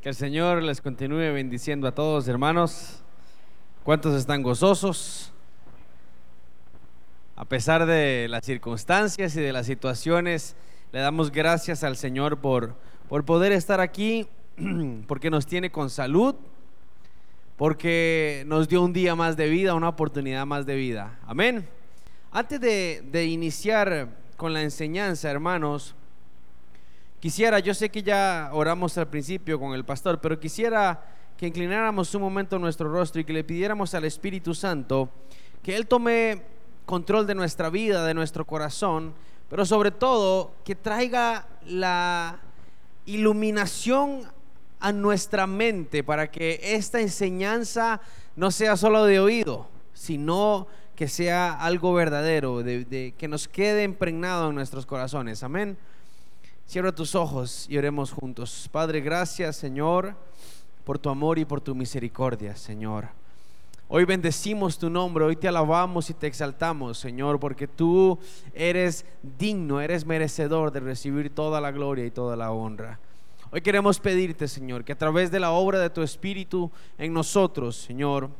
Que el Señor les continúe bendiciendo a todos, hermanos. ¿Cuántos están gozosos? A pesar de las circunstancias y de las situaciones, le damos gracias al Señor por, por poder estar aquí, porque nos tiene con salud, porque nos dio un día más de vida, una oportunidad más de vida. Amén. Antes de, de iniciar con la enseñanza, hermanos, Quisiera, yo sé que ya oramos al principio con el pastor, pero quisiera que inclináramos un momento nuestro rostro y que le pidiéramos al Espíritu Santo que Él tome control de nuestra vida, de nuestro corazón, pero sobre todo que traiga la iluminación a nuestra mente para que esta enseñanza no sea solo de oído, sino que sea algo verdadero, de, que nos quede impregnado en nuestros corazones. Amén. Cierra tus ojos y oremos juntos. Padre, gracias Señor por tu amor y por tu misericordia, Señor. Hoy bendecimos tu nombre, hoy te alabamos y te exaltamos, Señor, porque tú eres digno, eres merecedor de recibir toda la gloria y toda la honra. Hoy queremos pedirte, Señor, que a través de la obra de tu Espíritu en nosotros, Señor,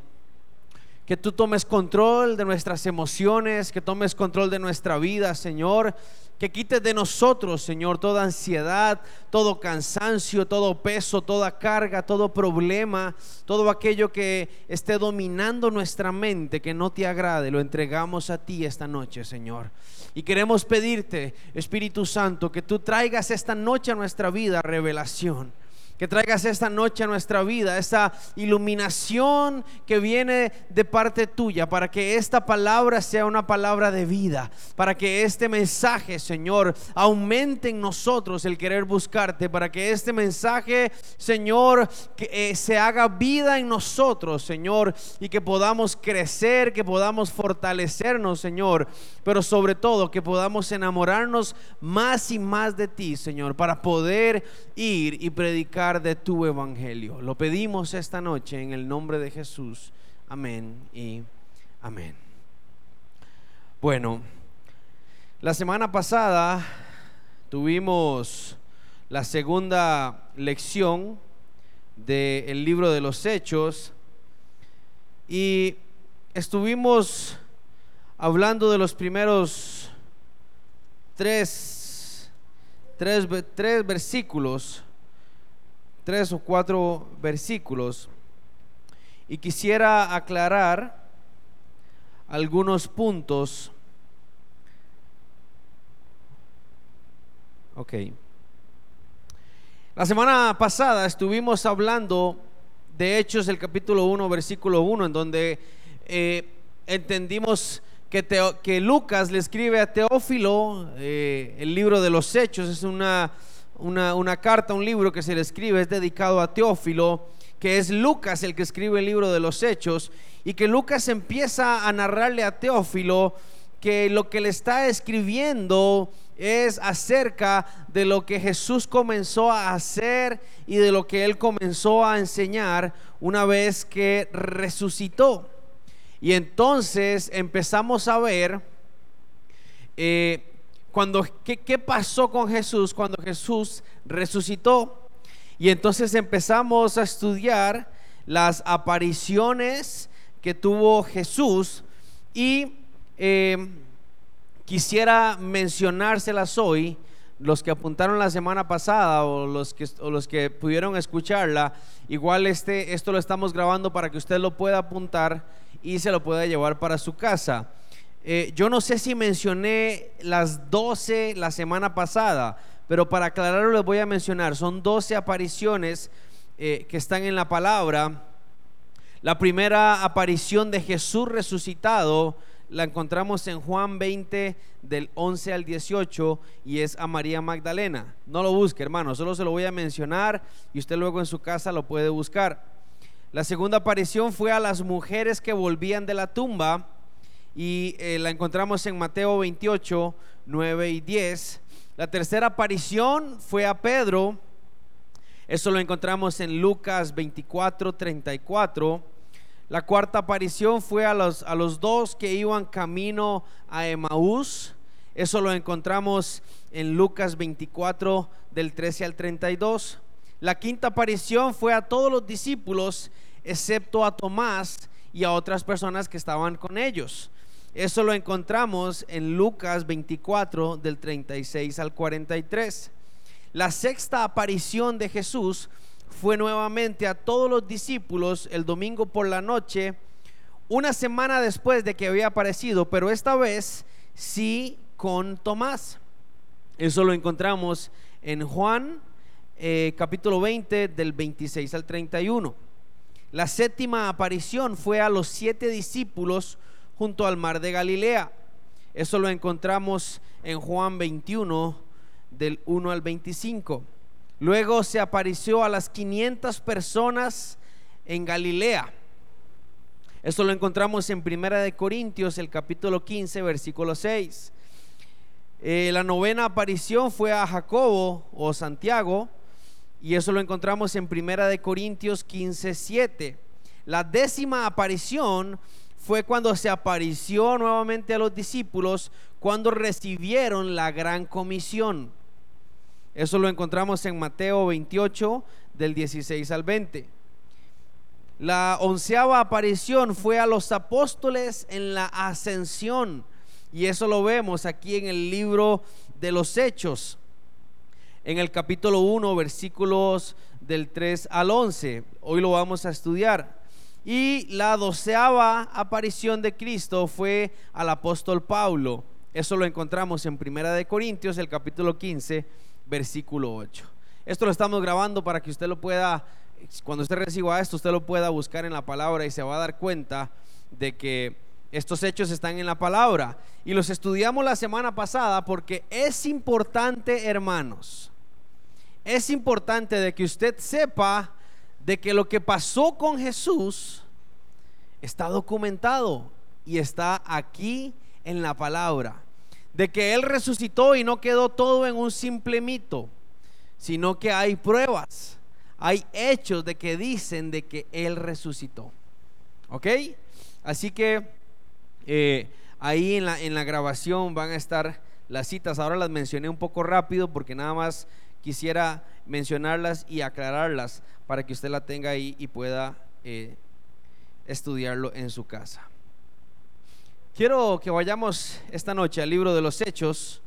que tú tomes control de nuestras emociones, que tomes control de nuestra vida, Señor, que quites de nosotros, Señor, toda ansiedad, todo cansancio, todo peso, toda carga, todo problema, todo aquello que esté dominando nuestra mente, que no te agrade, lo entregamos a ti esta noche, Señor. Y queremos pedirte, Espíritu Santo, que tú traigas esta noche a nuestra vida revelación que traigas esta noche a nuestra vida esa iluminación que viene de parte tuya, para que esta palabra sea una palabra de vida, para que este mensaje, Señor, aumente en nosotros el querer buscarte, para que este mensaje, Señor, que, eh, se haga vida en nosotros, Señor, y que podamos crecer, que podamos fortalecernos, Señor, pero sobre todo que podamos enamorarnos más y más de ti, Señor, para poder ir y predicar de tu evangelio. Lo pedimos esta noche en el nombre de Jesús. Amén y amén. Bueno, la semana pasada tuvimos la segunda lección del libro de los Hechos y estuvimos hablando de los primeros tres, tres, tres versículos tres o cuatro versículos y quisiera aclarar algunos puntos. Ok. La semana pasada estuvimos hablando de Hechos, el capítulo 1, versículo 1, en donde eh, entendimos que, que, Lucas le escribe a Teófilo eh, el libro de los Hechos, es una una, carta, un libro que se le escribe, es dedicado a Teófilo, que es Lucas el que escribe el libro de los Hechos, y que Lucas empieza a narrarle a Teófilo que lo que le está escribiendo es acerca de lo que Jesús comenzó a hacer y de lo que él comenzó a enseñar una vez que resucitó. Y entonces empezamos a ver eh, cuando, ¿qué, pasó con Jesús cuando Jesús resucitó? Y entonces empezamos a estudiar las apariciones que tuvo Jesús y eh, quisiera mencionárselas hoy, los que apuntaron la semana pasada o los que, o los que pudieron escucharla, igual este, esto lo estamos grabando para que usted lo pueda apuntar y se lo pueda llevar para su casa. Eh, yo no sé si mencioné las 12 la semana pasada, pero para aclararlo les voy a mencionar. Son 12 apariciones eh, que están en la palabra. La primera aparición de Jesús resucitado la encontramos en Juan 20 del 11 al 18 y es a María Magdalena. No lo busque, hermano, solo se lo voy a mencionar y usted luego en su casa lo puede buscar. La segunda aparición fue a las mujeres que volvían de la tumba y eh, la encontramos en Mateo 28, 9 y 10. La tercera aparición fue a Pedro, eso lo encontramos en Lucas 24, 34. La cuarta aparición fue a los, a los dos que iban camino a Emaús, eso lo encontramos en Lucas 24 del 13 al 32. La quinta aparición fue a todos los discípulos, excepto a Tomás y a otras personas que estaban con ellos. Eso lo encontramos en Lucas 24 del 36 al 43. La sexta aparición de Jesús fue nuevamente a todos los discípulos el domingo por la noche, una semana después de que había aparecido, pero esta vez sí con Tomás. Eso lo encontramos en Juan eh, capítulo 20 del 26 al 31. La séptima aparición fue a los siete discípulos junto al mar de Galilea. Eso lo encontramos en Juan 21 del 1 al 25. Luego se apareció a las 500 personas en Galilea. Eso lo encontramos en Primera de Corintios, el capítulo 15, versículo 6. Eh, la novena aparición fue a Jacobo o Santiago, y eso lo encontramos en Primera de Corintios 15, 7. La décima aparición fue cuando se apareció nuevamente a los discípulos cuando recibieron la gran comisión. Eso lo encontramos en Mateo 28 del 16 al 20. La onceava aparición fue a los apóstoles en la ascensión. Y eso lo vemos aquí en el libro de los Hechos, en el capítulo 1, versículos del 3 al 11. Hoy lo vamos a estudiar. Y la doceava aparición de Cristo fue al apóstol Pablo. Eso lo encontramos en Primera de Corintios, el capítulo 15, versículo 8. Esto lo estamos grabando para que usted lo pueda, cuando usted reciba esto, usted lo pueda buscar en la palabra y se va a dar cuenta de que estos hechos están en la palabra. Y los estudiamos la semana pasada porque es importante, hermanos, es importante de que usted sepa de que lo que pasó con Jesús está documentado y está aquí en la palabra. De que Él resucitó y no quedó todo en un simple mito, sino que hay pruebas, hay hechos de que dicen de que Él resucitó. ¿Ok? Así que eh, ahí en la, en la grabación van a estar las citas. Ahora las mencioné un poco rápido porque nada más quisiera mencionarlas y aclararlas para que usted la tenga ahí y pueda eh, estudiarlo en su casa. Quiero que vayamos esta noche al libro de los Hechos.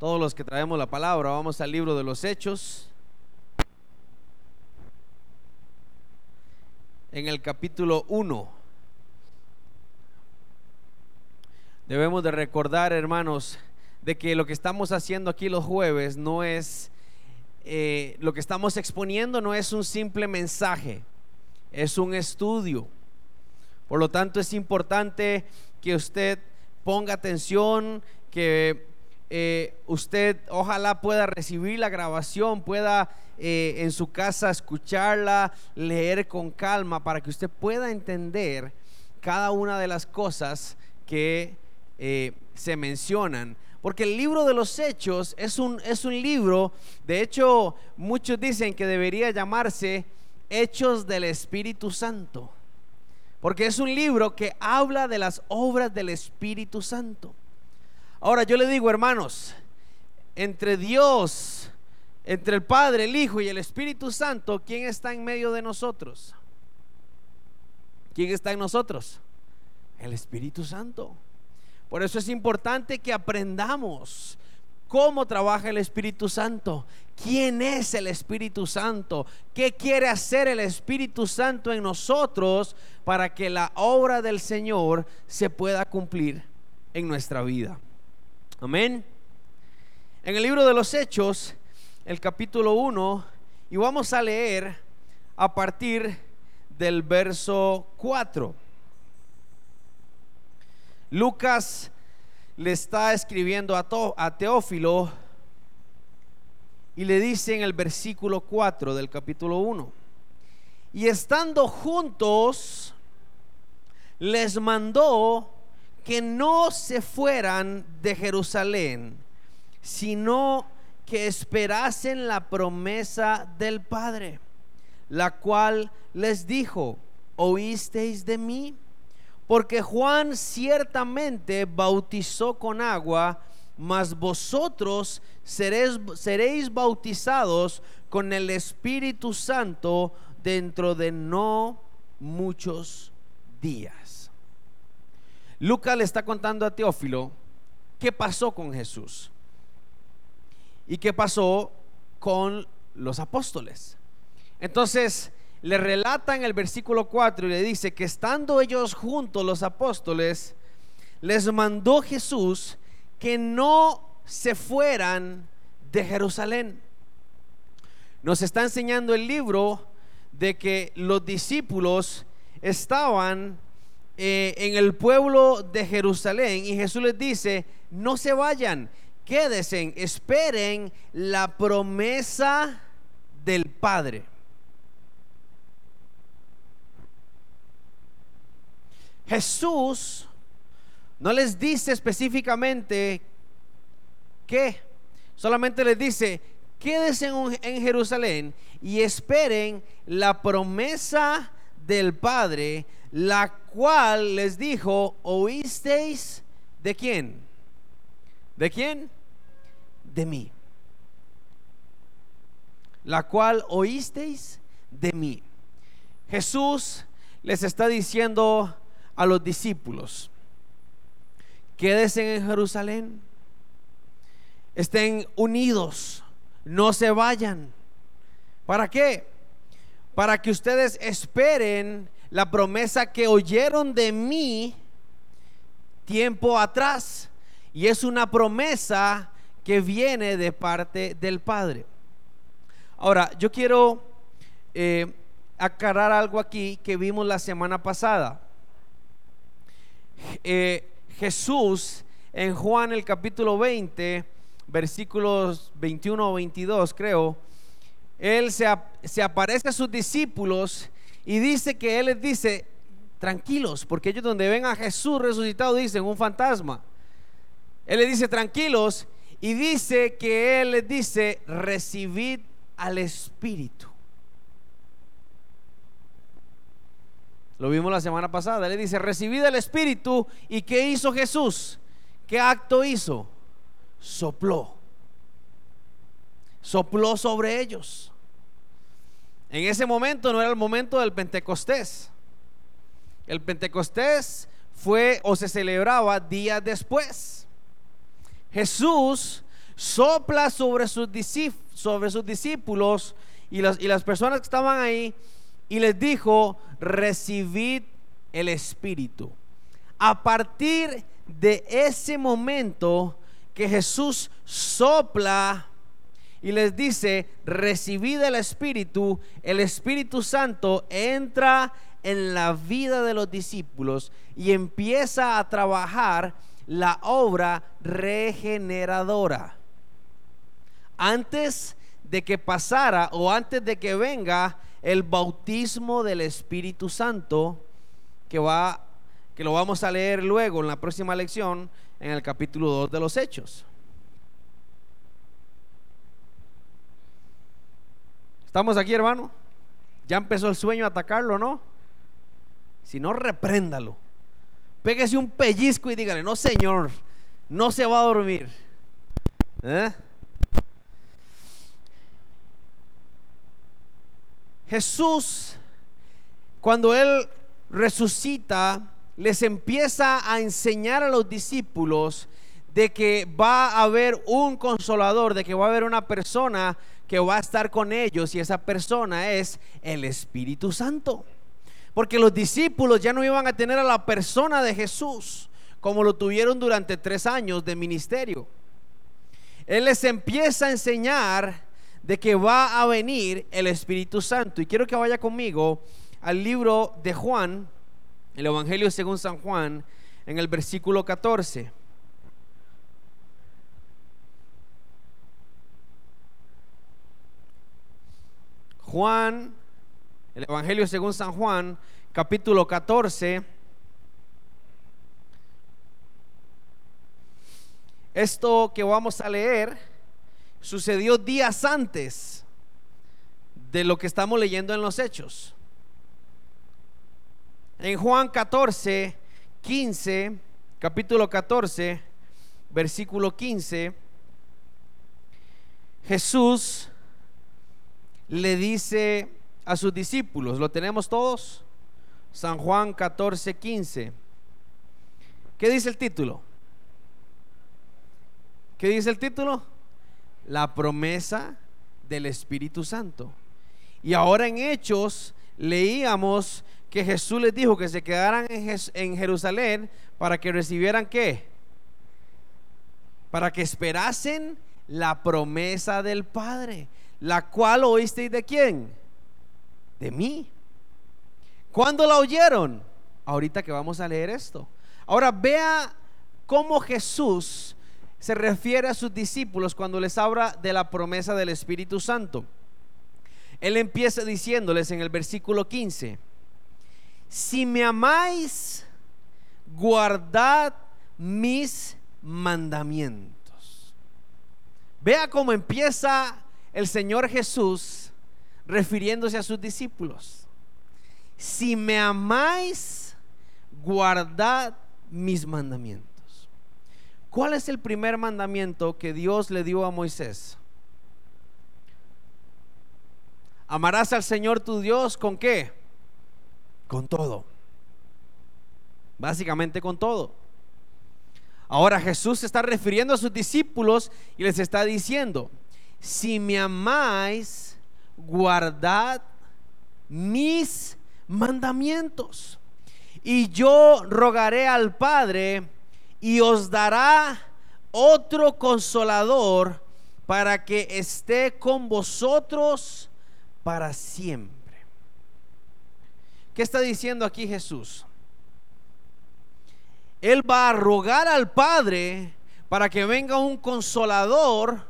Todos los que traemos la palabra, vamos al libro de los Hechos. En el capítulo 1. Debemos de recordar, hermanos, de que lo que estamos haciendo aquí los jueves no es, eh, lo que estamos exponiendo no es un simple mensaje, es un estudio. Por lo tanto, es importante que usted ponga atención, que eh, usted ojalá pueda recibir la grabación, pueda eh, en su casa escucharla, leer con calma, para que usted pueda entender cada una de las cosas que se mencionan porque el libro de los hechos es un, es un libro, de hecho muchos dicen que debería llamarse Hechos del Espíritu Santo. Porque es un libro que habla de las obras del Espíritu Santo. Ahora yo le digo, hermanos, entre Dios, entre el Padre, el Hijo y el Espíritu Santo, ¿quién está en medio de nosotros? ¿Quién está en nosotros? El Espíritu Santo. Por eso es importante que aprendamos cómo trabaja el Espíritu Santo, quién es el Espíritu Santo, qué quiere hacer el Espíritu Santo en nosotros para que la obra del Señor se pueda cumplir en nuestra vida. Amén. En el libro de los Hechos, el capítulo 1, y vamos a leer a partir del verso 4. Lucas le está escribiendo a, Teófilo y le dice en el versículo 4 del capítulo 1, y estando juntos, les mandó que no se fueran de Jerusalén, sino que esperasen la promesa del Padre, la cual les dijo, ¿oísteis de mí? Porque Juan ciertamente bautizó con agua, mas vosotros seréis, bautizados con el Espíritu Santo dentro de no muchos días. Lucas le está contando a Teófilo qué pasó con Jesús y qué pasó con los apóstoles. Entonces, le relata en el versículo 4 y le dice que estando ellos juntos los apóstoles, les mandó Jesús que no se fueran de Jerusalén. Nos está enseñando el libro de que los discípulos estaban eh, en el pueblo de Jerusalén y Jesús les dice, no se vayan, quédense, esperen la promesa del Padre. Jesús no les dice específicamente qué, solamente les dice, quédense en Jerusalén y esperen la promesa del Padre, la cual les dijo, oísteis de quién? ¿De quién? De mí. La cual oísteis de mí. Jesús les está diciendo a los discípulos, quédense en Jerusalén, estén unidos, no se vayan. ¿Para qué? Para que ustedes esperen la promesa que oyeron de mí tiempo atrás. Y es una promesa que viene de parte del Padre. Ahora, yo quiero eh, aclarar algo aquí que vimos la semana pasada. Eh, Jesús en Juan el capítulo 20, versículos 21 o 22 creo, él se, se aparece a sus discípulos y dice que Él les dice, tranquilos, porque ellos donde ven a Jesús resucitado dicen un fantasma. Él les dice, tranquilos, y dice que Él les dice, recibid al Espíritu. Lo vimos la semana pasada. Le dice, recibid al Espíritu. ¿Y qué hizo Jesús? ¿Qué acto hizo? Sopló. Sopló sobre ellos. En ese momento no era el momento del Pentecostés. El Pentecostés fue o se celebraba días después. Jesús sopla sobre sus, sobre sus discípulos y las, y las personas que estaban ahí y les dijo, recibid el Espíritu. A partir de ese momento que Jesús sopla y les dice, recibid el Espíritu, el Espíritu Santo entra en la vida de los discípulos y empieza a trabajar la obra regeneradora. Antes de que pasara o antes de que venga el bautismo del Espíritu Santo que va que lo vamos a leer luego en la próxima lección en el capítulo 2 de los Hechos. ¿Estamos aquí, hermano? Ya empezó el sueño a atacarlo, ¿no? Si no, repréndalo. Pégese un pellizco y dígale, no, Señor, no se va a dormir. ¿Eh? Jesús, cuando Él resucita, les empieza a enseñar a los discípulos de que va a haber un consolador, de que va a haber una persona que va a estar con ellos y esa persona es el Espíritu Santo. Porque los discípulos ya no iban a tener a la persona de Jesús como lo tuvieron durante tres años de ministerio. Él les empieza a enseñar de que va a venir el Espíritu Santo. Y quiero que vaya conmigo al libro de Juan, el Evangelio según San Juan, en el versículo 14. Juan, el Evangelio según San Juan, capítulo 14. Esto que vamos a leer sucedió días antes de lo que estamos leyendo en los hechos. En Juan 14, 15, capítulo 14, versículo 15, Jesús le dice a sus discípulos, ¿lo tenemos todos? San Juan 14, 15. ¿Qué dice el título? ¿Qué dice el título? La promesa del Espíritu Santo. Y ahora en Hechos leíamos que Jesús les dijo que se quedaran en, Jerusalén para que recibieran qué? Para que esperasen la promesa del Padre, la cual oísteis de quién? De mí. ¿Cuándo la oyeron? Ahorita que vamos a leer esto. Ahora vea cómo Jesús se refiere a sus discípulos cuando les habla de la promesa del Espíritu Santo. Él empieza diciéndoles en el versículo 15, si me amáis, guardad mis mandamientos. Vea cómo empieza el Señor Jesús refiriéndose a sus discípulos. Si me amáis, guardad mis mandamientos. ¿Cuál es el primer mandamiento que Dios le dio a Moisés? Amarás al Señor tu Dios con qué? Con todo. Básicamente con todo. Ahora Jesús se está refiriendo a sus discípulos y les está diciendo, si me amáis, guardad mis mandamientos. Y yo rogaré al Padre y os dará otro consolador para que esté con vosotros para siempre. ¿Qué está diciendo aquí Jesús? Él va a rogar al Padre para que venga un consolador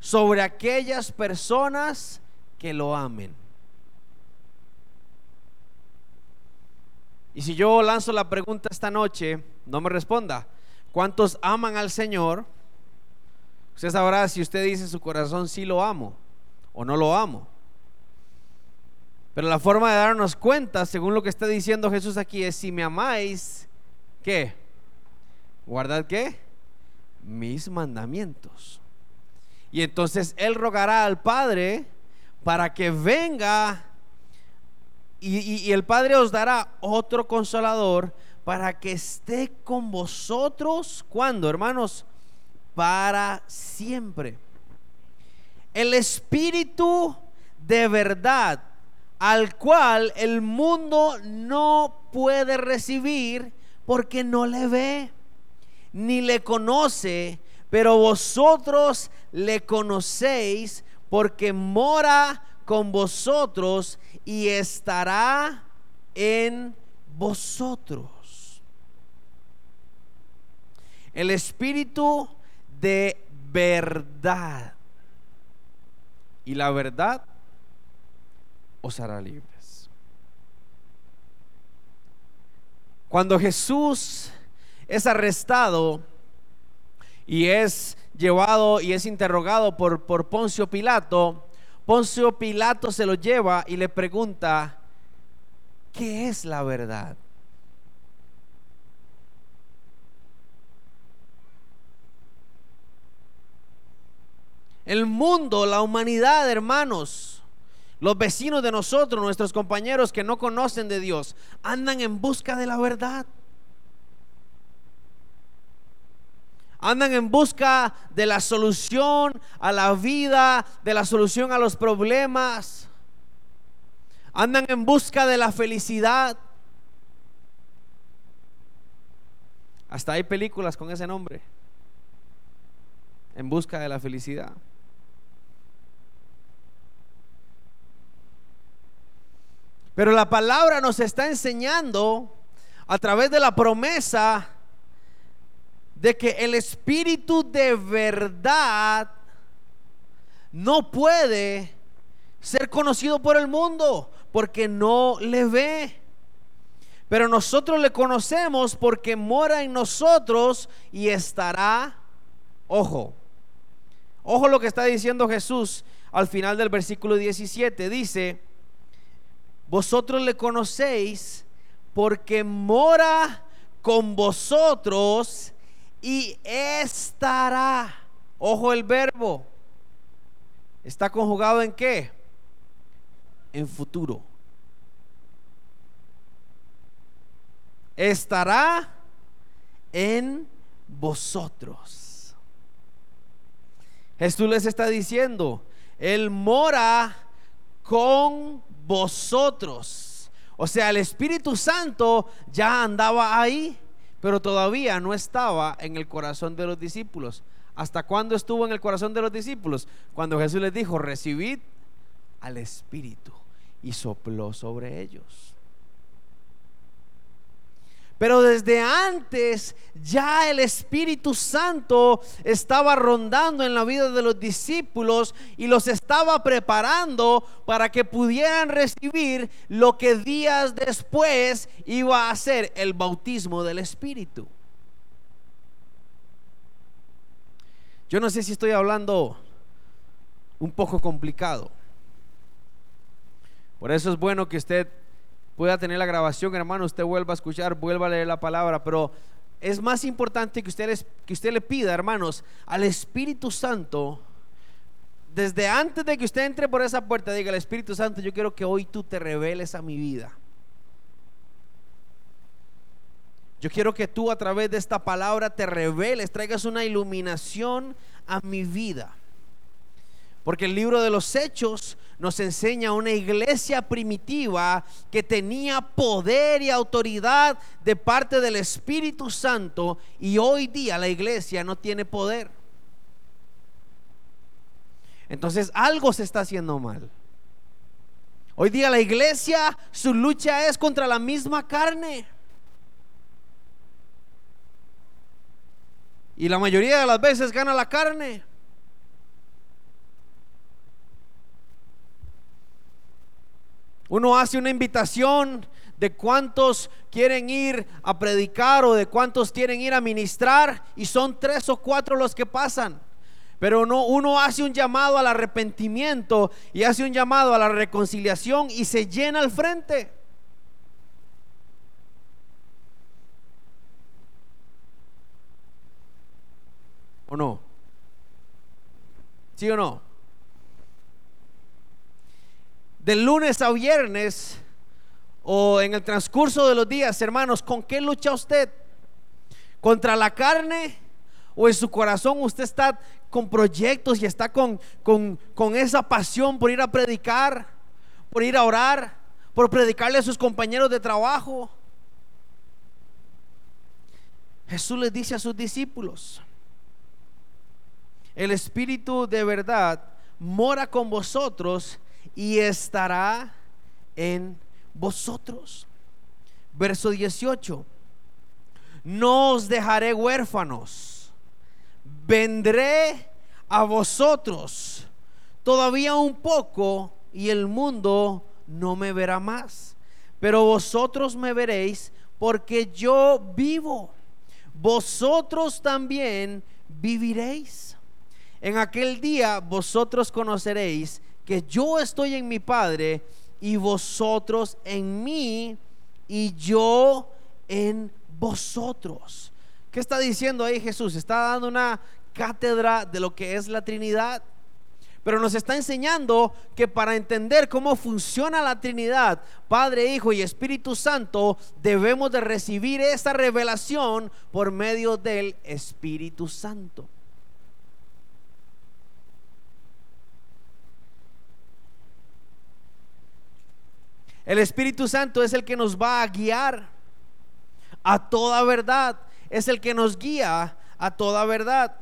sobre aquellas personas que lo amen. Y si yo lanzo la pregunta esta noche, no me responda. ¿Cuántos aman al Señor? Usted sabrá si usted dice en su corazón sí lo amo o no lo amo. Pero la forma de darnos cuenta, según lo que está diciendo Jesús aquí, es si me amáis, ¿qué? Guardad qué? Mis mandamientos. Y entonces Él rogará al Padre para que venga y, el Padre os dará otro consolador para que esté con vosotros. ¿Cuándo, hermanos? Para siempre. El Espíritu de verdad al cual el mundo no puede recibir porque no le ve ni le conoce, pero vosotros le conocéis porque mora con vosotros y estará en vosotros. El espíritu de verdad. Y la verdad os hará libres. Cuando Jesús es arrestado y es llevado y es interrogado por, por Poncio Pilato, Poncio Pilato se lo lleva y le pregunta, ¿qué es la verdad? El mundo, la humanidad, hermanos, los vecinos de nosotros, nuestros compañeros que no conocen de Dios, andan en busca de la verdad. Andan en busca de la solución a la vida, de la solución a los problemas. Andan en busca de la felicidad. Hasta hay películas con ese nombre. En busca de la felicidad. Pero la palabra nos está enseñando a través de la promesa de que el espíritu de verdad no puede ser conocido por el mundo porque no le ve. Pero nosotros le conocemos porque mora en nosotros y estará, ojo, ojo lo que está diciendo Jesús al final del versículo 17. Dice, vosotros le conocéis porque mora con vosotros y estará. Ojo el verbo. ¿Está conjugado en qué? En futuro. Estará en vosotros. Jesús les está diciendo, Él mora con vosotros. O sea, el Espíritu Santo ya andaba ahí, pero todavía no estaba en el corazón de los discípulos. ¿Hasta cuándo estuvo en el corazón de los discípulos? Cuando Jesús les dijo, recibid al Espíritu y sopló sobre ellos. Pero desde antes ya el Espíritu Santo estaba rondando en la vida de los discípulos y los estaba preparando para que pudieran recibir lo que días después iba a ser el bautismo del Espíritu. Yo no sé si estoy hablando un poco complicado. Por eso es bueno que usted pueda tener la grabación, hermano, usted vuelva a escuchar, vuelva a leer la palabra, pero es más importante que usted, que usted le pida, hermanos, al Espíritu Santo, desde antes de que usted entre por esa puerta, diga al Espíritu Santo, yo quiero que hoy tú te reveles a mi vida. Yo quiero que tú a través de esta palabra te reveles, traigas una iluminación a mi vida. Porque el libro de los Hechos nos enseña una iglesia primitiva que tenía poder y autoridad de parte del Espíritu Santo y hoy día la iglesia no tiene poder. Entonces algo se está haciendo mal. Hoy día la iglesia, su lucha es contra la misma carne. Y la mayoría de las veces gana la carne. Uno hace una invitación de cuántos quieren ir a predicar o de cuántos quieren ir a ministrar y son tres o cuatro los que pasan. Pero no, uno hace un llamado al arrepentimiento y hace un llamado a la reconciliación y se llena al frente. ¿O no? ¿Sí o no? De lunes a viernes o en el transcurso de los días, hermanos, ¿con qué lucha usted? ¿Contra la carne? ¿O en su corazón usted está con proyectos y está con, con, con esa pasión por ir a predicar, por ir a orar, por predicarle a sus compañeros de trabajo? Jesús les dice a sus discípulos, el Espíritu de verdad mora con vosotros y estará en vosotros. Verso 18. No os dejaré huérfanos. Vendré a vosotros todavía un poco y el mundo no me verá más. Pero vosotros me veréis porque yo vivo. Vosotros también viviréis. En aquel día vosotros conoceréis que yo estoy en mi Padre y vosotros en mí y yo en vosotros. ¿Qué está diciendo ahí Jesús? Está dando una cátedra de lo que es la Trinidad. Pero nos está enseñando que para entender cómo funciona la Trinidad, Padre, Hijo y Espíritu Santo, debemos de recibir esta revelación por medio del Espíritu Santo. El Espíritu Santo es el que nos va a guiar a toda verdad. Es el que nos guía a toda verdad.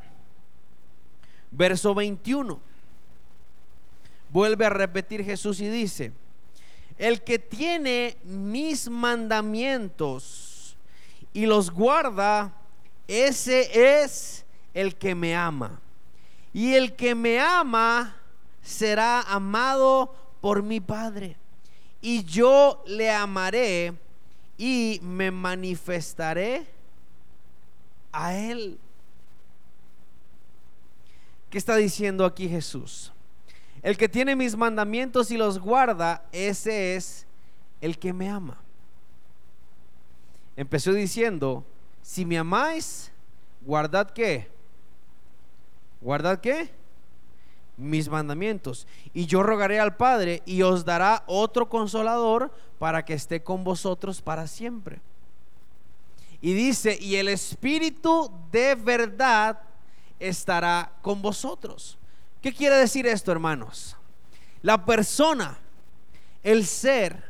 Verso 21. Vuelve a repetir Jesús y dice, el que tiene mis mandamientos y los guarda, ese es el que me ama. Y el que me ama será amado por mi Padre y yo le amaré y me manifestaré a él. ¿Qué está diciendo aquí Jesús? El que tiene mis mandamientos y los guarda, ese es el que me ama. Empezó diciendo, si me amáis, guardad qué? ¿Guardad qué? Mis mandamientos. Y yo rogaré al Padre y os dará otro consolador para que esté con vosotros para siempre. Y dice, y el Espíritu de verdad estará con vosotros. ¿Qué quiere decir esto, hermanos? La persona, el ser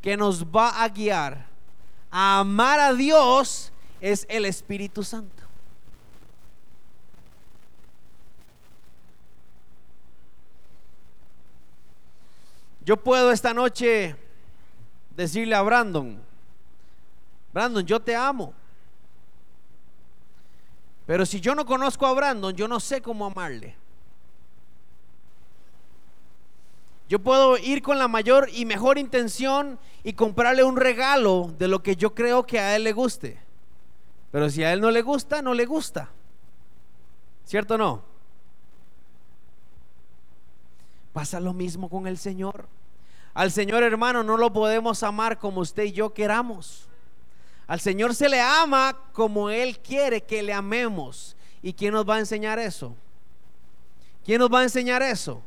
que nos va a guiar a amar a Dios es el Espíritu Santo. Yo puedo esta noche decirle a Brandon, Brandon, yo te amo. Pero si yo no conozco a Brandon, yo no sé cómo amarle. Yo puedo ir con la mayor y mejor intención y comprarle un regalo de lo que yo creo que a él le guste. Pero si a él no le gusta, no le gusta. ¿Cierto o no? Pasa lo mismo con el Señor. Al Señor hermano no lo podemos amar como usted y yo queramos. Al Señor se le ama como Él quiere que le amemos. ¿Y quién nos va a enseñar eso? ¿Quién nos va a enseñar eso?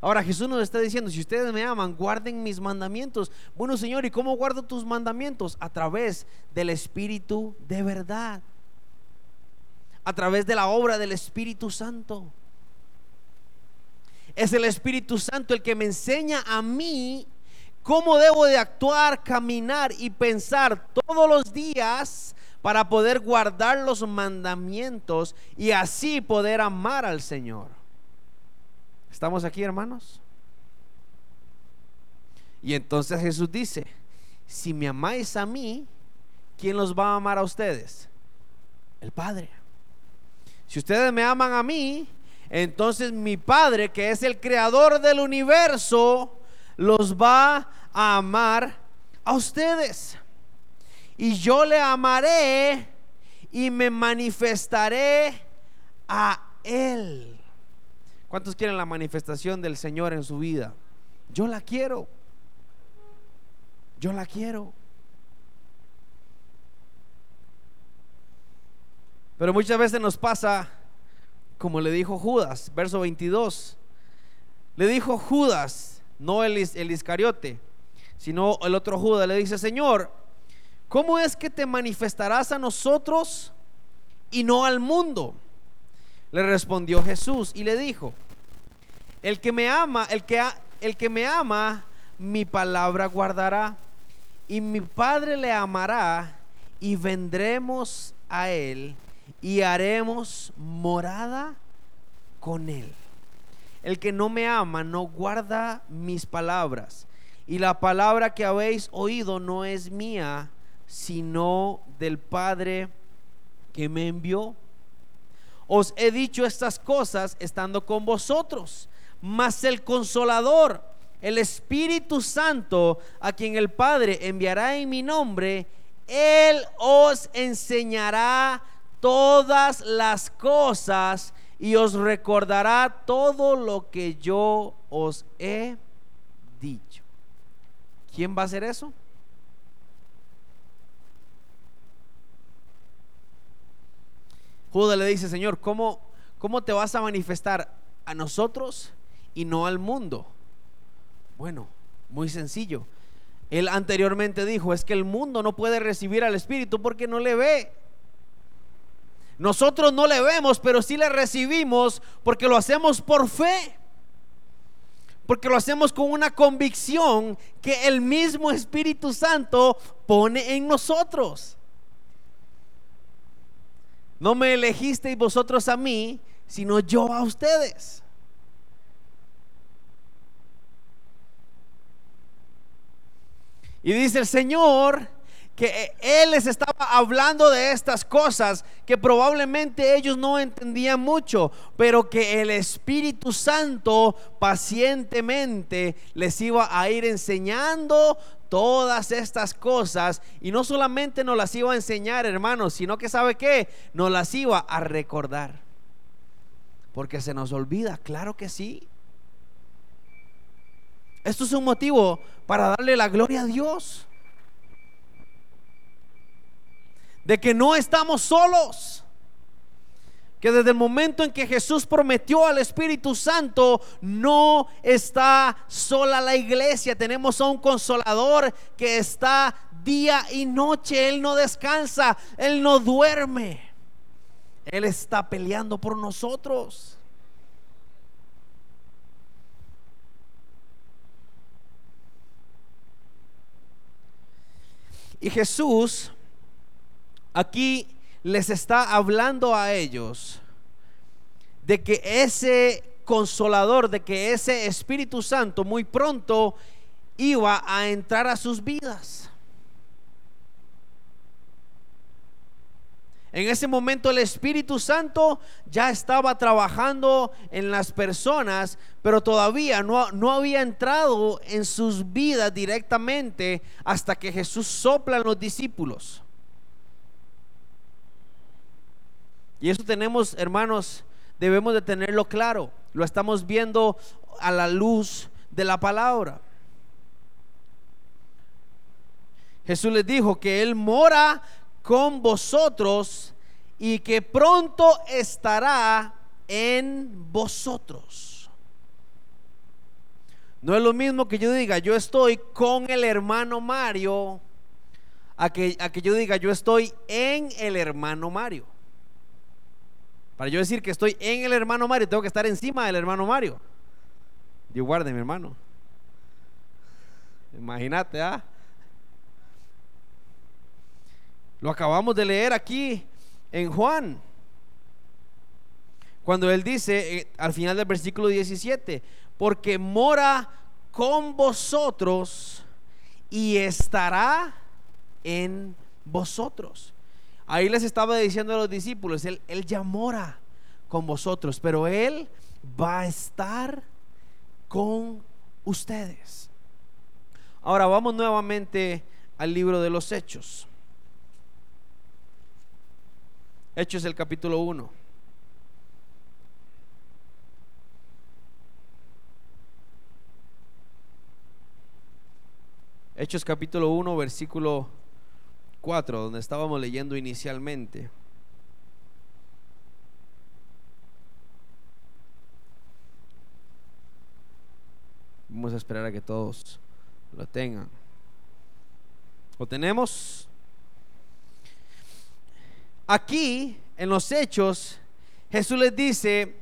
Ahora Jesús nos está diciendo, si ustedes me aman, guarden mis mandamientos. Bueno, Señor, ¿y cómo guardo tus mandamientos? A través del Espíritu de verdad. A través de la obra del Espíritu Santo. Es el Espíritu Santo el que me enseña a mí cómo debo de actuar, caminar y pensar todos los días para poder guardar los mandamientos y así poder amar al Señor. ¿Estamos aquí, hermanos? Y entonces Jesús dice, si me amáis a mí, ¿quién los va a amar a ustedes? El Padre. Si ustedes me aman a mí, entonces mi Padre, que es el creador del universo, los va a amar a ustedes. Y yo le amaré y me manifestaré a Él. ¿Cuántos quieren la manifestación del Señor en su vida? Yo la quiero. Yo la quiero. Pero muchas veces nos pasa como le dijo Judas, verso 22. Le dijo Judas, no el, el Iscariote, sino el otro Judas, le dice, Señor, ¿cómo es que te manifestarás a nosotros y no al mundo? Le respondió Jesús y le dijo, el que me ama, el que, el que me ama, mi palabra guardará y mi Padre le amará y vendremos a él y haremos morada con él. El que no me ama no guarda mis palabras. Y la palabra que habéis oído no es mía, sino del Padre que me envió. Os he dicho estas cosas estando con vosotros, mas el consolador, el Espíritu Santo, a quien el Padre enviará en mi nombre, Él os enseñará todas las cosas y os recordará todo lo que yo os he dicho. ¿Quién va a hacer eso? Judas le dice, Señor, ¿cómo, ¿cómo te vas a manifestar a nosotros y no al mundo? Bueno, muy sencillo. Él anteriormente dijo, es que el mundo no puede recibir al Espíritu porque no le ve. Nosotros no le vemos, pero sí le recibimos porque lo hacemos por fe. Porque lo hacemos con una convicción que el mismo Espíritu Santo pone en nosotros. No me elegisteis vosotros a mí, sino yo a ustedes. Y dice el Señor, que Él les estaba hablando de estas cosas que probablemente ellos no entendían mucho, pero que el Espíritu Santo pacientemente les iba a ir enseñando todas estas cosas y no solamente nos las iba a enseñar, hermanos, sino que sabe que nos las iba a recordar. Porque se nos olvida, claro que sí. Esto es un motivo para darle la gloria a Dios de que no estamos solos. que desde el momento en que Jesús prometió al Espíritu Santo, no está sola la iglesia. Tenemos a un consolador que está día y noche. Él no descansa, Él no duerme. Él está peleando por nosotros. Y Jesús aquí les está hablando a ellos de que ese consolador, de que ese Espíritu Santo muy pronto iba a entrar a sus vidas. En ese momento el Espíritu Santo ya estaba trabajando en las personas, pero todavía no, no, había entrado en sus vidas directamente hasta que Jesús sopla en los discípulos. Y eso tenemos, hermanos, debemos de tenerlo claro. Lo estamos viendo a la luz de la palabra. Jesús les dijo que Él mora con vosotros y que pronto estará en vosotros. No es lo mismo que yo diga, yo estoy con el hermano Mario, a que, a que yo diga, yo estoy en el hermano Mario. Para yo decir que estoy en el hermano Mario, tengo que estar encima del hermano Mario. Dios guarde, mi hermano. Imagínate, ¿ah? Lo acabamos de leer aquí en Juan. Cuando él dice eh, al final del versículo 17, porque mora con vosotros y estará en vosotros. Ahí les estaba diciendo a los discípulos, él, él ya mora con vosotros, pero Él va a estar con ustedes. Ahora vamos nuevamente al libro de los Hechos. Hechos el capítulo 1. Hechos capítulo 1, versículo 4, donde estábamos leyendo inicialmente. Vamos a esperar a que todos lo tengan. ¿Lo tenemos? Aquí, en los hechos, Jesús les dice,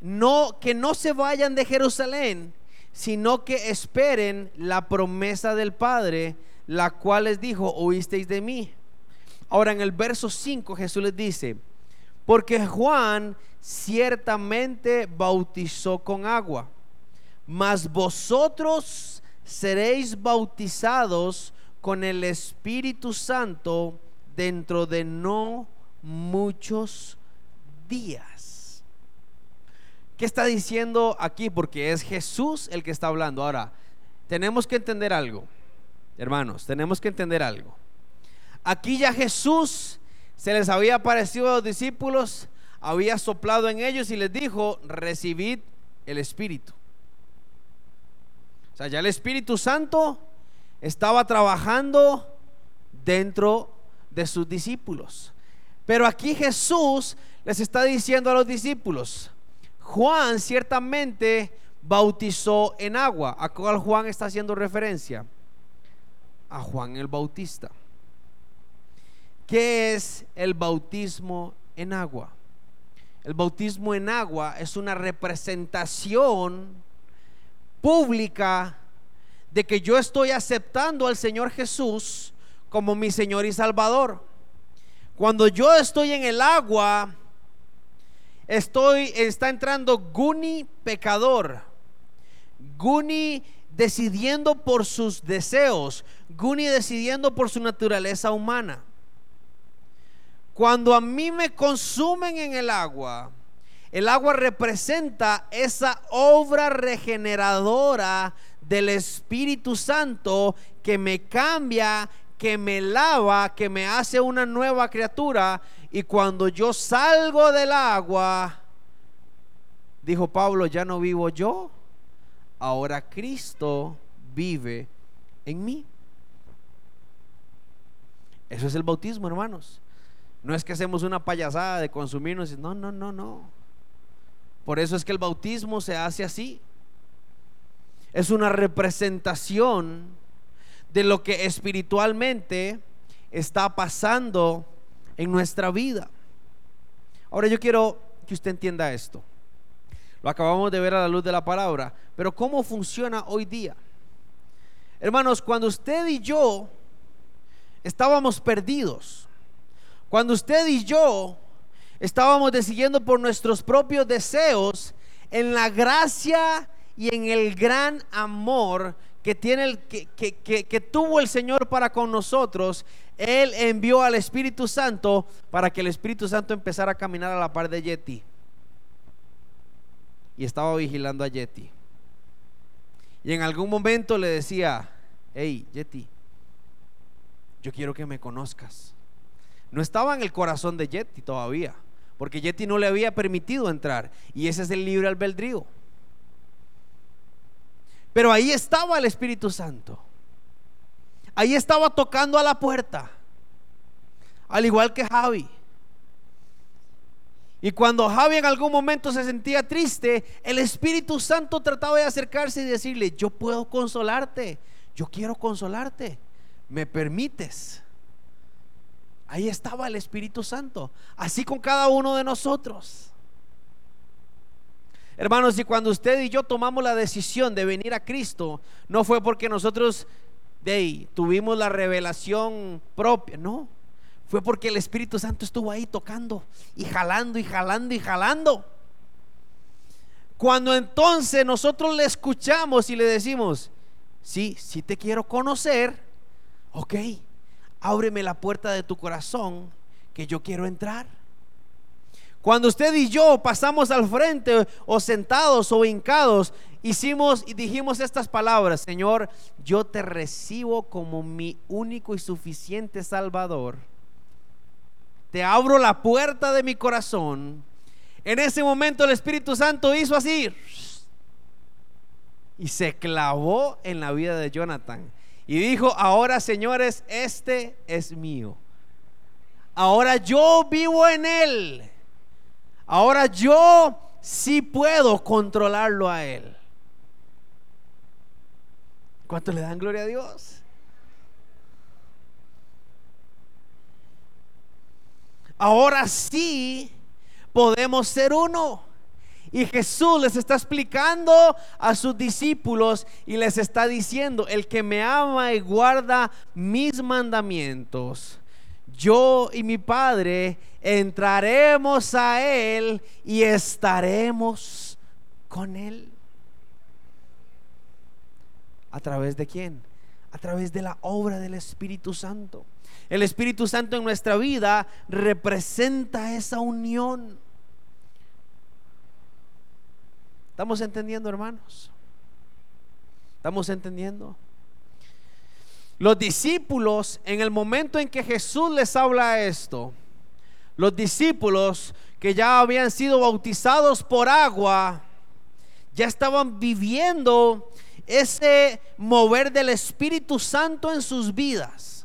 no, que no se vayan de Jerusalén, sino que esperen la promesa del Padre la cual les dijo, oísteis de mí. Ahora en el verso 5 Jesús les dice, porque Juan ciertamente bautizó con agua, mas vosotros seréis bautizados con el Espíritu Santo dentro de no muchos días. ¿Qué está diciendo aquí? Porque es Jesús el que está hablando. Ahora, tenemos que entender algo. Hermanos, tenemos que entender algo. Aquí ya Jesús se les había aparecido a los discípulos, había soplado en ellos y les dijo, recibid el Espíritu. O sea, ya el Espíritu Santo estaba trabajando dentro de sus discípulos. Pero aquí Jesús les está diciendo a los discípulos, Juan ciertamente bautizó en agua. ¿A cuál Juan está haciendo referencia? A Juan el Bautista. ¿Qué es el bautismo en agua? El bautismo en agua es una representación pública de que yo estoy aceptando al Señor Jesús como mi Señor y Salvador. Cuando yo estoy en el agua, estoy está entrando Guni pecador. Guni decidiendo por sus deseos, Guni decidiendo por su naturaleza humana. Cuando a mí me consumen en el agua, el agua representa esa obra regeneradora del Espíritu Santo que me cambia, que me lava, que me hace una nueva criatura. Y cuando yo salgo del agua, dijo Pablo, ya no vivo yo, ahora Cristo vive en mí. Eso es el bautismo, hermanos. No es que hacemos una payasada de consumirnos. No, no, no, no. Por eso es que el bautismo se hace así. Es una representación de lo que espiritualmente está pasando en nuestra vida. Ahora yo quiero que usted entienda esto. Lo acabamos de ver a la luz de la palabra, pero ¿cómo funciona hoy día? Hermanos, cuando usted y yo estábamos perdidos, cuando usted y yo estábamos decidiendo por nuestros propios deseos, en la gracia y en el gran amor que, tiene el, que, que, tuvo el Señor para con nosotros, Él envió al Espíritu Santo para que el Espíritu Santo empezara a caminar a la par de Yeti. Y estaba vigilando a Yeti. Y en algún momento le decía, hey, Yeti, yo quiero que me conozcas. No estaba en el corazón de Yeti todavía, porque Yeti no le había permitido entrar. Y ese es el libre albedrío. Pero ahí estaba el Espíritu Santo. Ahí estaba tocando a la puerta. Al igual que Javi. Y cuando Javi en algún momento se sentía triste, el Espíritu Santo trataba de acercarse y decirle, yo puedo consolarte, yo quiero consolarte, ¿me permites? Ahí estaba el Espíritu Santo, así con cada uno de nosotros. Hermanos, y cuando usted y yo tomamos la decisión de venir a Cristo, no fue porque nosotros de ahí, tuvimos la revelación propia, no. Fue porque el Espíritu Santo estuvo ahí tocando y jalando y jalando y jalando. Cuando entonces nosotros le escuchamos y le decimos, sí, sí te quiero conocer, ok, ábreme la puerta de tu corazón que yo quiero entrar. Cuando usted y yo pasamos al frente o sentados o hincados, hicimos y dijimos estas palabras, Señor, yo te recibo como mi único y suficiente Salvador. Te abro la puerta de mi corazón. En ese momento el Espíritu Santo hizo así y se clavó en la vida de Jonathan. Y dijo, ahora señores, este es mío. Ahora yo vivo en él. Ahora yo sí puedo controlarlo a Él. ¿Cuánto le dan gloria a Dios? Ahora sí podemos ser uno. Y Jesús les está explicando a sus discípulos y les está diciendo, el que me ama y guarda mis mandamientos, yo y mi Padre entraremos a Él y estaremos con Él. ¿A través de quién? A través de la obra del Espíritu Santo. El Espíritu Santo en nuestra vida representa esa unión. ¿Estamos entendiendo, hermanos? ¿Estamos entendiendo? Los discípulos, en el momento en que Jesús les habla esto, los discípulos que ya habían sido bautizados por agua, ya estaban viviendo ese mover del Espíritu Santo en sus vidas.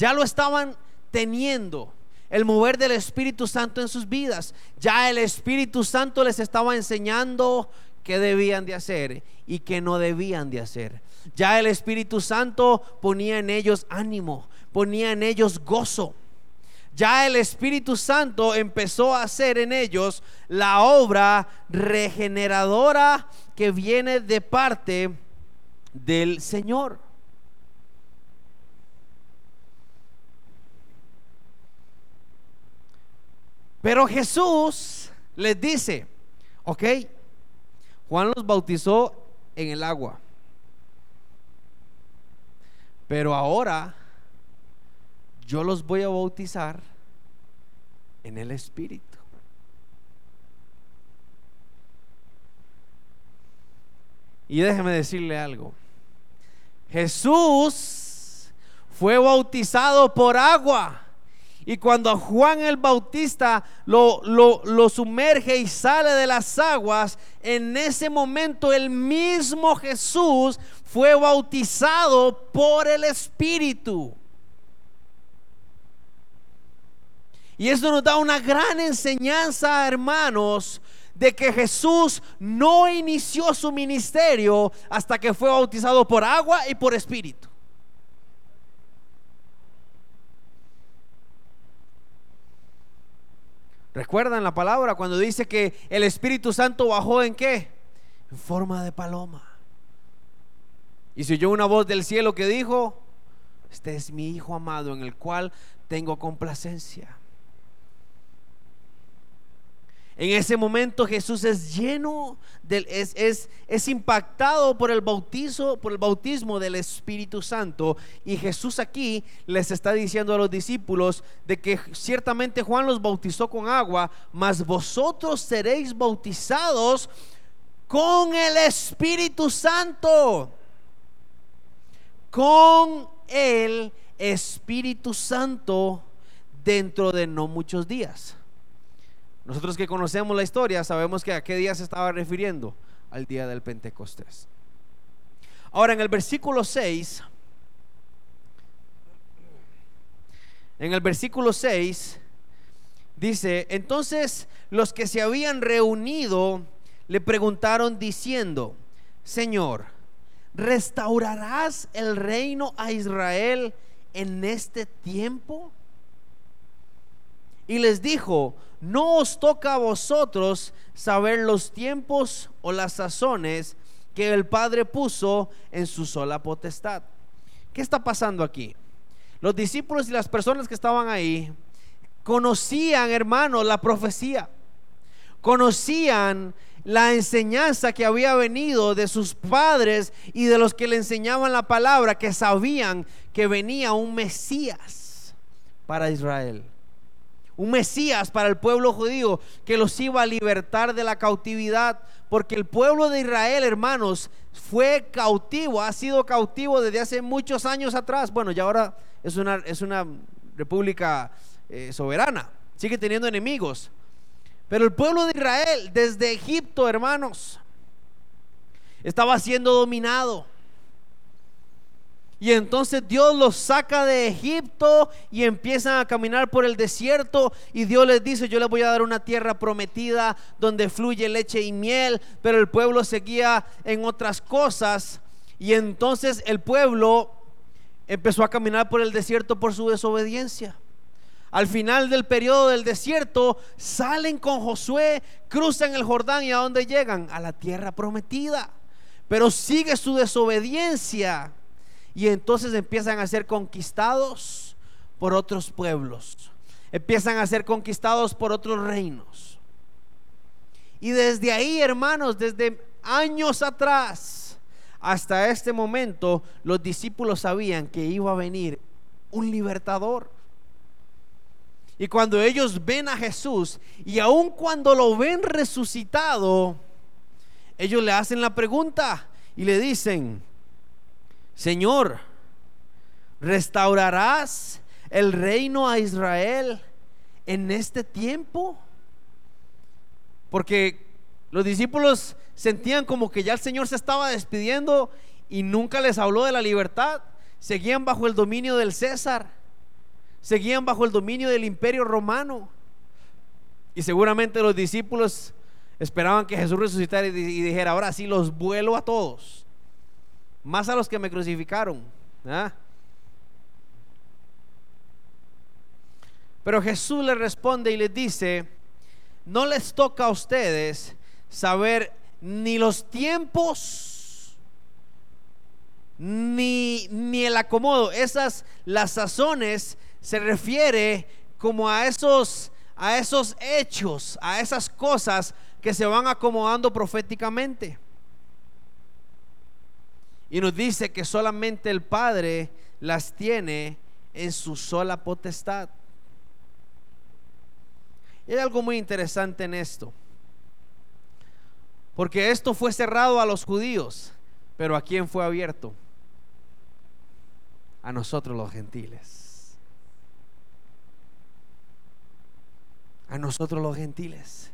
Ya lo estaban teniendo, el mover del Espíritu Santo en sus vidas. Ya el Espíritu Santo les estaba enseñando qué debían de hacer y qué no debían de hacer. Ya el Espíritu Santo ponía en ellos ánimo, ponía en ellos gozo. Ya el Espíritu Santo empezó a hacer en ellos la obra regeneradora que viene de parte del Señor. Pero Jesús les dice, ok, Juan los bautizó en el agua. Pero ahora yo los voy a bautizar en el Espíritu. Y déjeme decirle algo. Jesús fue bautizado por agua. Y cuando Juan el Bautista lo, lo, sumerge y sale de las aguas, en ese momento el mismo Jesús fue bautizado por el Espíritu. Y eso nos da una gran enseñanza, hermanos, de que Jesús no inició su ministerio hasta que fue bautizado por agua y por espíritu. ¿Recuerdan la palabra cuando dice que el Espíritu Santo bajó en qué? En forma de paloma. Y se oyó una voz del cielo que dijo, este es mi Hijo amado en el cual tengo complacencia. En ese momento Jesús es lleno del, es, es, es, impactado por el bautizo, por el bautismo del Espíritu Santo. Y Jesús aquí les está diciendo a los discípulos de que ciertamente Juan los bautizó con agua, mas vosotros seréis bautizados con el Espíritu Santo. Con el Espíritu Santo dentro de no muchos días. Nosotros que conocemos la historia sabemos que a qué día se estaba refiriendo, al día del Pentecostés. Ahora en el versículo 6, en el versículo 6 dice, entonces los que se habían reunido le preguntaron diciendo, Señor, ¿restaurarás el reino a Israel en este tiempo? Y les dijo, no os toca a vosotros saber los tiempos o las sazones que el Padre puso en su sola potestad. ¿Qué está pasando aquí? Los discípulos y las personas que estaban ahí conocían, hermanos, la profecía. Conocían la enseñanza que había venido de sus padres y de los que le enseñaban la palabra, que sabían que venía un Mesías para Israel un Mesías para el pueblo judío que los iba a libertar de la cautividad, porque el pueblo de Israel, hermanos, fue cautivo, ha sido cautivo desde hace muchos años atrás. Bueno, ya ahora es una, es una república eh, soberana, sigue teniendo enemigos. Pero el pueblo de Israel, desde Egipto, hermanos, estaba siendo dominado. Y entonces Dios los saca de Egipto y empiezan a caminar por el desierto. Y Dios les dice, yo les voy a dar una tierra prometida donde fluye leche y miel. Pero el pueblo seguía en otras cosas. Y entonces el pueblo empezó a caminar por el desierto por su desobediencia. Al final del periodo del desierto, salen con Josué, cruzan el Jordán y a dónde llegan? A la tierra prometida. Pero sigue su desobediencia y entonces empiezan a ser conquistados por otros pueblos. Empiezan a ser conquistados por otros reinos. Y desde ahí, hermanos, desde años atrás hasta este momento, los discípulos sabían que iba a venir un libertador. Y cuando ellos ven a Jesús, y aun cuando lo ven resucitado, ellos le hacen la pregunta y le dicen, Señor, ¿restaurarás el reino a Israel en este tiempo? Porque los discípulos sentían como que ya el Señor se estaba despidiendo y nunca les habló de la libertad. Seguían bajo el dominio del César, seguían bajo el dominio del imperio romano. Y seguramente los discípulos esperaban que Jesús resucitara y dijera, ahora sí los vuelo a todos más a los que me crucificaron. Pero Jesús le responde y les dice, no les toca a ustedes saber ni los tiempos ni, ni el acomodo. Esas, las sazones se refiere como a esos, a esos hechos, a esas cosas que se van acomodando proféticamente. Y nos dice que solamente el Padre las tiene en su sola potestad. Y hay algo muy interesante en esto. Porque esto fue cerrado a los judíos, pero ¿a quién fue abierto? A nosotros los gentiles. A nosotros los gentiles.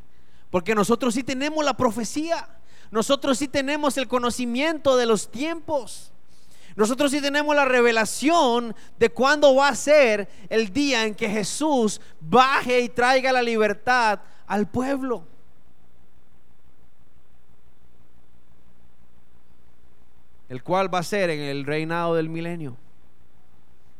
Porque nosotros sí tenemos la profecía. Nosotros sí tenemos el conocimiento de los tiempos. Nosotros sí tenemos la revelación de cuándo va a ser el día en que Jesús baje y traiga la libertad al pueblo. El cual va a ser en el reinado del milenio.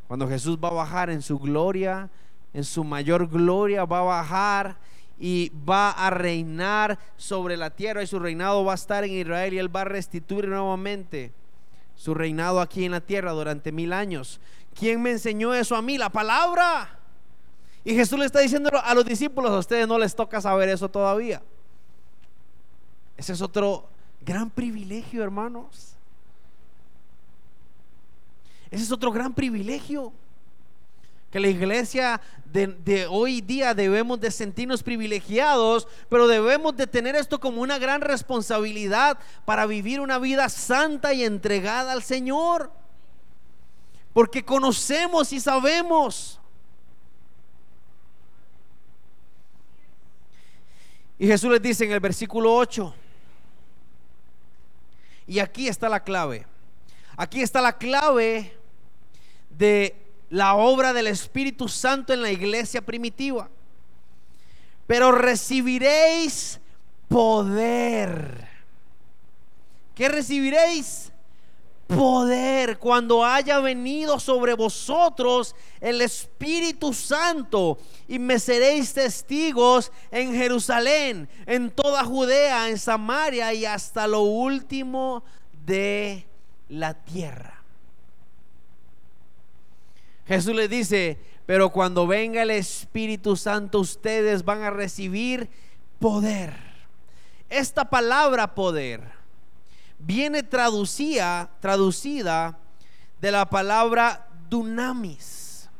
Cuando Jesús va a bajar en su gloria, en su mayor gloria, va a bajar y va a reinar sobre la tierra y su reinado va a estar en Israel y él va a restituir nuevamente su reinado aquí en la tierra durante mil años. ¿Quién me enseñó eso a mí? La palabra. Y Jesús le está diciendo a los discípulos, a ustedes no les toca saber eso todavía. Ese es otro gran privilegio, hermanos. Ese es otro gran privilegio. Que la iglesia de, hoy día debemos de sentirnos privilegiados, pero debemos de tener esto como una gran responsabilidad para vivir una vida santa y entregada al Señor. Porque conocemos y sabemos. Y Jesús les dice en el versículo 8, y aquí está la clave, aquí está la clave de la obra del Espíritu Santo en la iglesia primitiva. Pero recibiréis poder. ¿Qué recibiréis? Poder cuando haya venido sobre vosotros el Espíritu Santo y me seréis testigos en Jerusalén, en toda Judea, en Samaria y hasta lo último de la tierra. Jesús les dice, pero cuando venga el Espíritu Santo ustedes van a recibir poder. Esta palabra poder viene traducida, traducida de la palabra dunamis.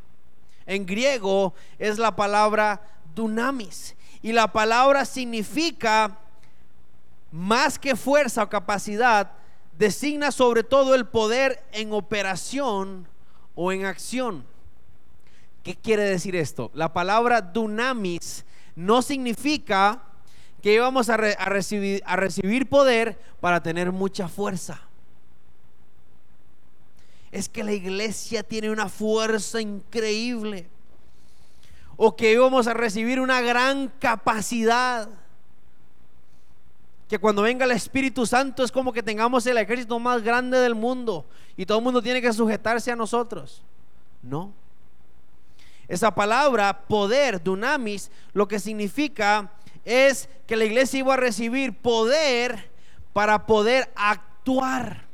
En griego es la palabra dunamis. Y la palabra significa más que fuerza o capacidad, designa sobre todo el poder en operación o en acción. ¿Qué quiere decir esto? La palabra dunamis no significa que íbamos a, recibir, recibir poder para tener mucha fuerza. Es que la iglesia tiene una fuerza increíble. O que íbamos a recibir una gran capacidad. Que cuando venga el Espíritu Santo es como que tengamos el ejército más grande del mundo y todo el mundo tiene que sujetarse a nosotros. No. Esa palabra poder, dunamis, lo que significa es que la iglesia iba a recibir poder para poder actuar.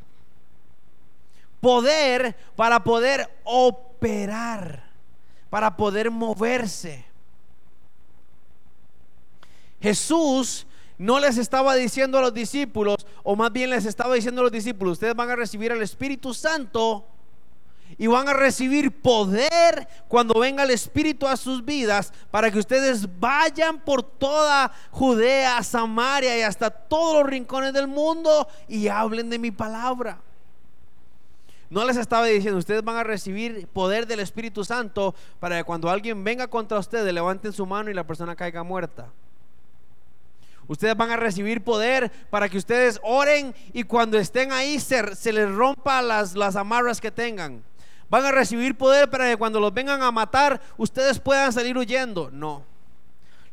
Poder para poder operar, para poder moverse. Jesús no les estaba diciendo a los discípulos, o más bien les estaba diciendo a los discípulos, ustedes van a recibir el Espíritu Santo y van a recibir poder cuando venga el Espíritu a sus vidas para que ustedes vayan por toda Judea, Samaria y hasta todos los rincones del mundo y hablen de mi palabra. No les estaba diciendo, ustedes van a recibir poder del Espíritu Santo para que cuando alguien venga contra ustedes levanten su mano y la persona caiga muerta. Ustedes van a recibir poder para que ustedes oren y cuando estén ahí se, se les rompa las, las amarras que tengan. Van a recibir poder para que cuando los vengan a matar ustedes puedan salir huyendo. No.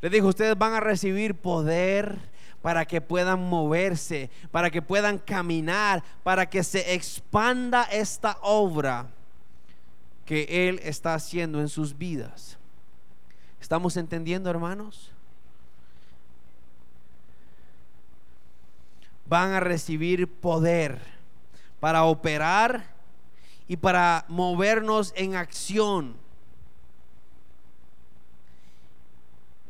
Les dijo, ustedes van a recibir poder para que puedan moverse, para que puedan caminar, para que se expanda esta obra que Él está haciendo en sus vidas. ¿Estamos entendiendo, hermanos? Van a recibir poder para operar y para movernos en acción.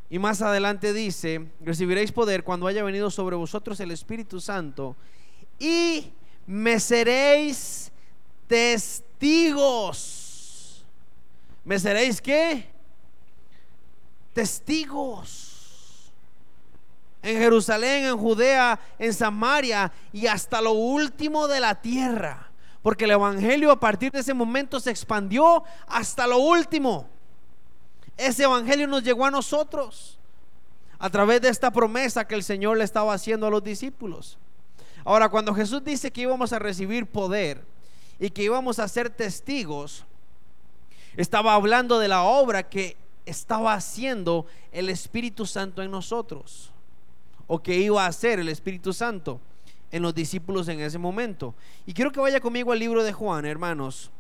Y más adelante dice, recibiréis poder cuando haya venido sobre vosotros el Espíritu Santo y me seréis testigos. ¿Me seréis qué? Testigos en Jerusalén, en Judea, en Samaria y hasta lo último de la tierra. Porque el Evangelio a partir de ese momento se expandió hasta lo último. Ese Evangelio nos llegó a nosotros a través de esta promesa que el Señor le estaba haciendo a los discípulos. Ahora, cuando Jesús dice que íbamos a recibir poder y que íbamos a ser testigos, estaba hablando de la obra que estaba haciendo el Espíritu Santo en nosotros, o que iba a hacer el Espíritu Santo en los discípulos en ese momento. Y quiero que vaya conmigo al libro de Juan, hermanos.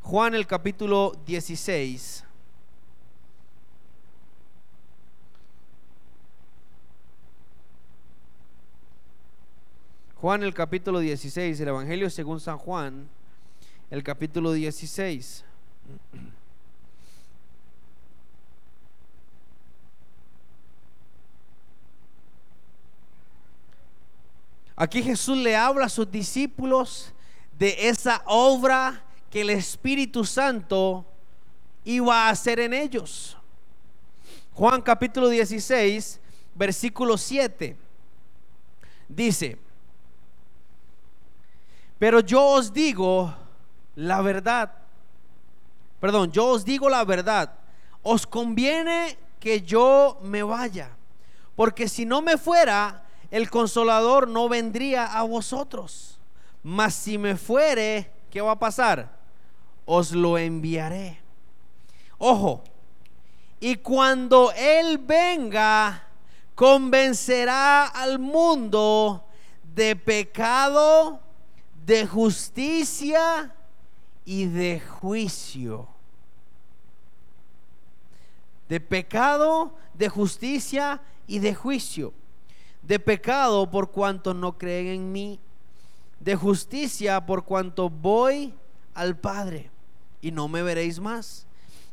Juan el capítulo 16. Juan el capítulo 16, el Evangelio según San Juan, el capítulo 16. Aquí Jesús le habla a sus discípulos de esa obra que el Espíritu Santo iba a hacer en ellos. Juan capítulo 16, versículo 7. Dice, pero yo os digo la verdad. Perdón, yo os digo la verdad. Os conviene que yo me vaya. Porque si no me fuera, el consolador no vendría a vosotros. Mas si me fuere, ¿qué va a pasar? Os lo enviaré. Ojo, y cuando Él venga, convencerá al mundo de pecado, de justicia y de juicio. De pecado, de justicia y de juicio. De pecado por cuanto no creen en mí. De justicia por cuanto voy al Padre y no me veréis más.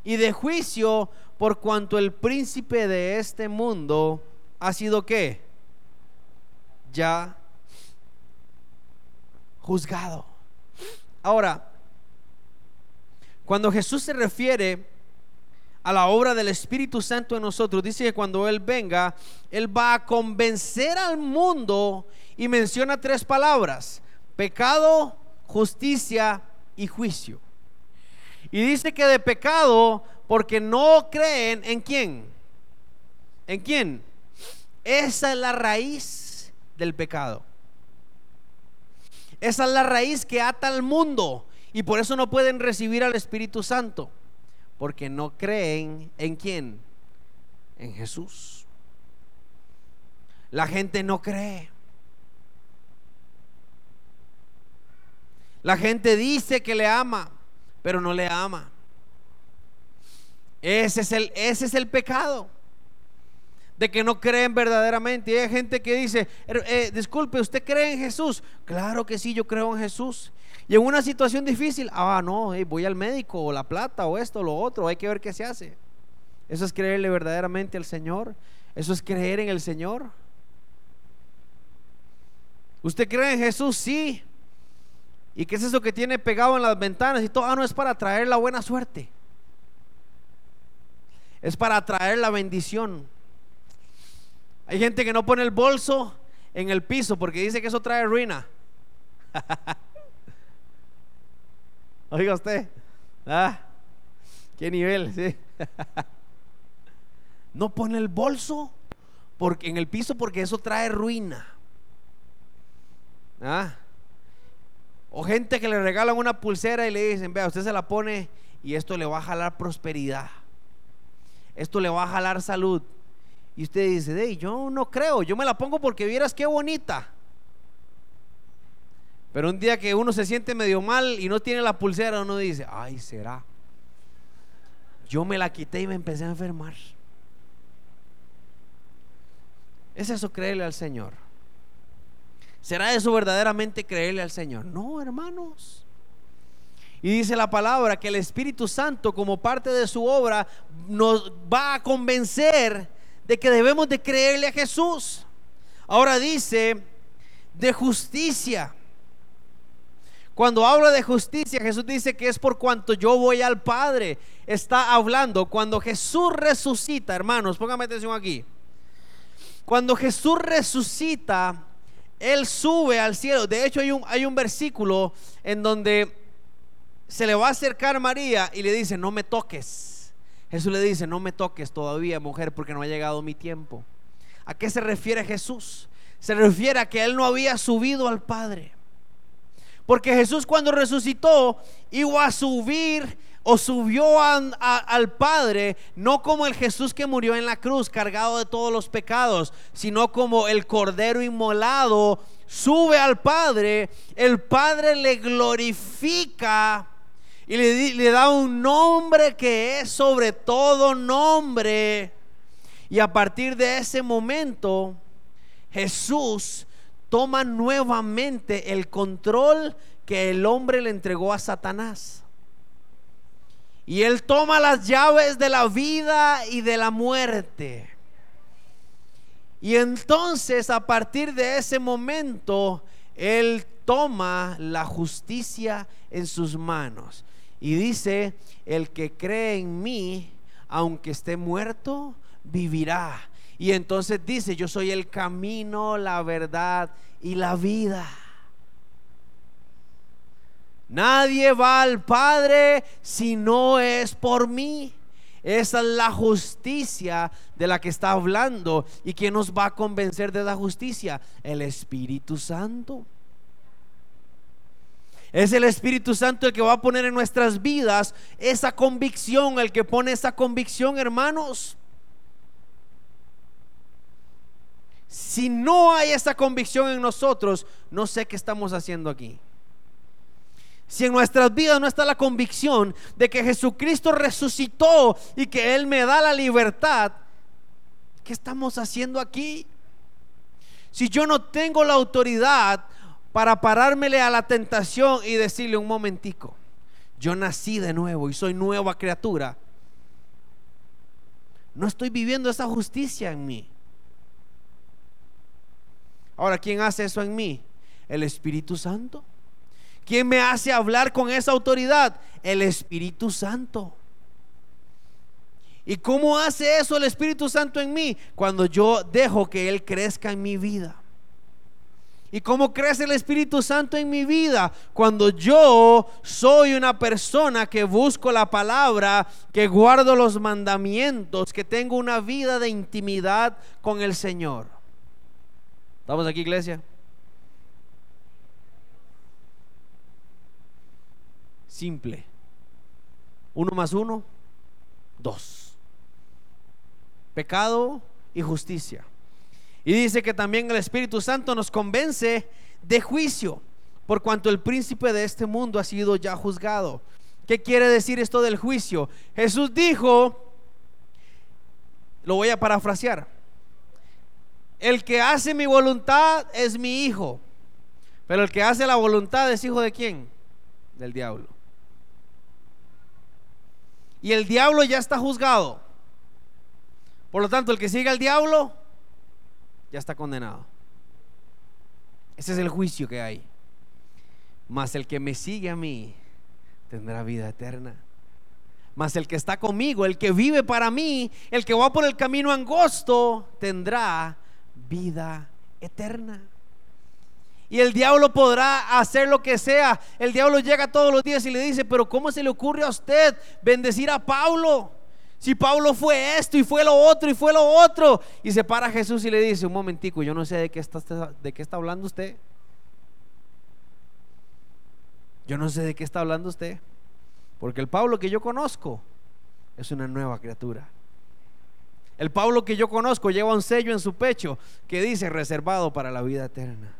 Y de juicio por cuanto el príncipe de este mundo ha sido qué? Ya juzgado. Ahora, cuando Jesús se refiere a la obra del Espíritu Santo en nosotros, dice que cuando Él venga, Él va a convencer al mundo y menciona tres palabras, pecado, justicia y juicio. Y dice que de pecado, porque no creen en quién. ¿En quién? Esa es la raíz del pecado. Esa es la raíz que ata al mundo y por eso no pueden recibir al Espíritu Santo, porque no creen en quién, en Jesús. La gente no cree. La gente dice que le ama, pero no le ama. Ese es el, ese es el pecado de que no creen verdaderamente. Y hay gente que dice, eh, disculpe, ¿usted cree en Jesús? Claro que sí, yo creo en Jesús. Y en una situación difícil, ah, no, voy al médico, o la plata, o esto, o lo otro, hay que ver qué se hace. Eso es creerle verdaderamente al Señor. Eso es creer en el Señor. ¿Usted cree en Jesús? Sí. ¿Y qué es eso que tiene pegado en las ventanas y todo? Ah, no es para traer la buena suerte. Es para traer la bendición. Hay gente que no pone el bolso en el piso porque dice que eso trae ruina. Oiga usted. Ah, qué nivel, no pone el bolso porque, en el piso porque eso trae ruina. Ah. O gente que le regalan una pulsera y le dicen, vea, usted se la pone y esto le va a jalar prosperidad. Esto le va a jalar salud. Y usted dice, hey, yo no creo, yo me la pongo porque vieras qué bonita. Pero un día que uno se siente medio mal y no tiene la pulsera, uno dice, ay, será. Yo me la quité y me empecé a enfermar. ¿Es eso creerle al Señor? ¿Será eso verdaderamente creerle al Señor? No, hermanos. Y dice la palabra que el Espíritu Santo como parte de su obra nos va a convencer de que debemos de creerle a Jesús. Ahora dice de justicia. Cuando habla de justicia, Jesús dice que es por cuanto yo voy al Padre. Está hablando cuando Jesús resucita, hermanos, póngame atención aquí. Cuando Jesús resucita, Él sube al cielo. De hecho, hay un, hay un versículo en donde se le va a acercar María y le dice, no me toques Jesús le dice, no me toques todavía, mujer, porque no ha llegado mi tiempo. ¿A qué se refiere Jesús? Se refiere a que él no había subido al Padre. Porque Jesús cuando resucitó iba a subir o subió al Padre, no como el Jesús que murió en la cruz cargado de todos los pecados, sino como el Cordero inmolado, sube al Padre, el Padre le glorifica y le, da un nombre que es sobre todo nombre. Y a partir de ese momento, Jesús toma nuevamente el control que el hombre le entregó a Satanás. Y Él toma las llaves de la vida y de la muerte. Y entonces a partir de ese momento, Él toma la justicia en sus manos. Y dice, el que cree en mí, aunque esté muerto, vivirá. Y entonces dice, yo soy el camino, la verdad y la vida. Nadie va al Padre si no es por mí. Esa es la justicia de la que está hablando. ¿Y quién nos va a convencer de la justicia? El Espíritu Santo. Es el Espíritu Santo el que va a poner en nuestras vidas esa convicción, el que pone esa convicción, hermanos. Si no hay esa convicción en nosotros, no sé qué estamos haciendo aquí. Si en nuestras vidas no está la convicción de que Jesucristo resucitó y que Él me da la libertad, ¿qué estamos haciendo aquí? Si yo no tengo la autoridad para parármele a la tentación y decirle un momentico, yo nací de nuevo y soy nueva criatura, no estoy viviendo esa justicia en mí. Ahora, ¿quién hace eso en mí? El Espíritu Santo. ¿Quién me hace hablar con esa autoridad? El Espíritu Santo. ¿Y cómo hace eso el Espíritu Santo en mí? Cuando yo dejo que Él crezca en mi vida. ¿Y cómo crece el Espíritu Santo en mi vida? Cuando yo soy una persona que busco la palabra, que guardo los mandamientos, que tengo una vida de intimidad con el Señor. ¿Estamos aquí, iglesia? simple. Uno más uno, dos. Pecado y justicia. Y dice que también el Espíritu Santo nos convence de juicio, por cuanto el príncipe de este mundo ha sido ya juzgado. ¿Qué quiere decir esto del juicio? Jesús dijo, lo voy a parafrasear, el que hace mi voluntad es mi hijo, pero el que hace la voluntad es hijo de quién? Del diablo. Y el diablo ya está juzgado. Por lo tanto, el que sigue al diablo ya está condenado. Ese es el juicio que hay. Mas el que me sigue a mí tendrá vida eterna. Mas el que está conmigo, el que vive para mí, el que va por el camino angosto, tendrá vida eterna. Y el diablo podrá hacer lo que sea. El diablo llega todos los días y le dice, pero ¿cómo se le ocurre a usted bendecir a Pablo? Si Pablo fue esto y fue lo otro y fue lo otro. Y se para Jesús y le dice, un momentico, yo no sé de qué está, de qué está hablando usted. Yo no sé de qué está hablando usted. Porque el Pablo que yo conozco es una nueva criatura. El Pablo que yo conozco lleva un sello en su pecho que dice reservado para la vida eterna.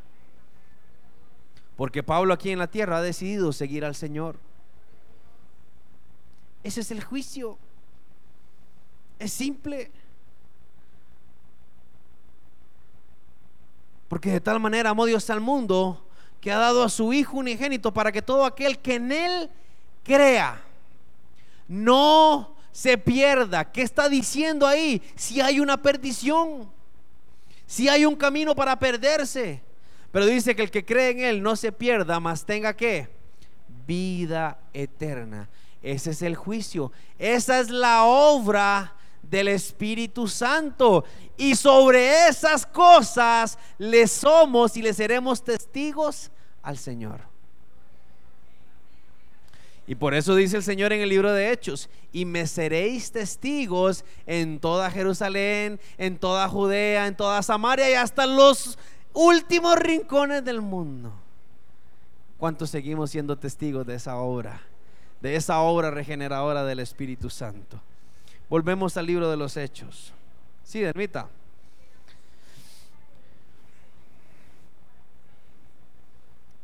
Porque Pablo aquí en la tierra ha decidido seguir al Señor. Ese es el juicio. Es simple. Porque de tal manera amó Dios al mundo que ha dado a su Hijo unigénito para que todo aquel que en Él crea no se pierda. ¿Qué está diciendo ahí? Si hay una perdición, si hay un camino para perderse. Pero dice que el que cree en Él no se pierda, mas tenga que vida eterna. Ese es el juicio. Esa es la obra del Espíritu Santo. Y sobre esas cosas le somos y le seremos testigos al Señor. Y por eso dice el Señor en el libro de Hechos, y me seréis testigos en toda Jerusalén, en toda Judea, en toda Samaria y hasta los últimos rincones del mundo. ¿Cuántos seguimos siendo testigos de esa obra? De esa obra regeneradora del Espíritu Santo. Volvemos al libro de los Hechos. Sí, Dermita.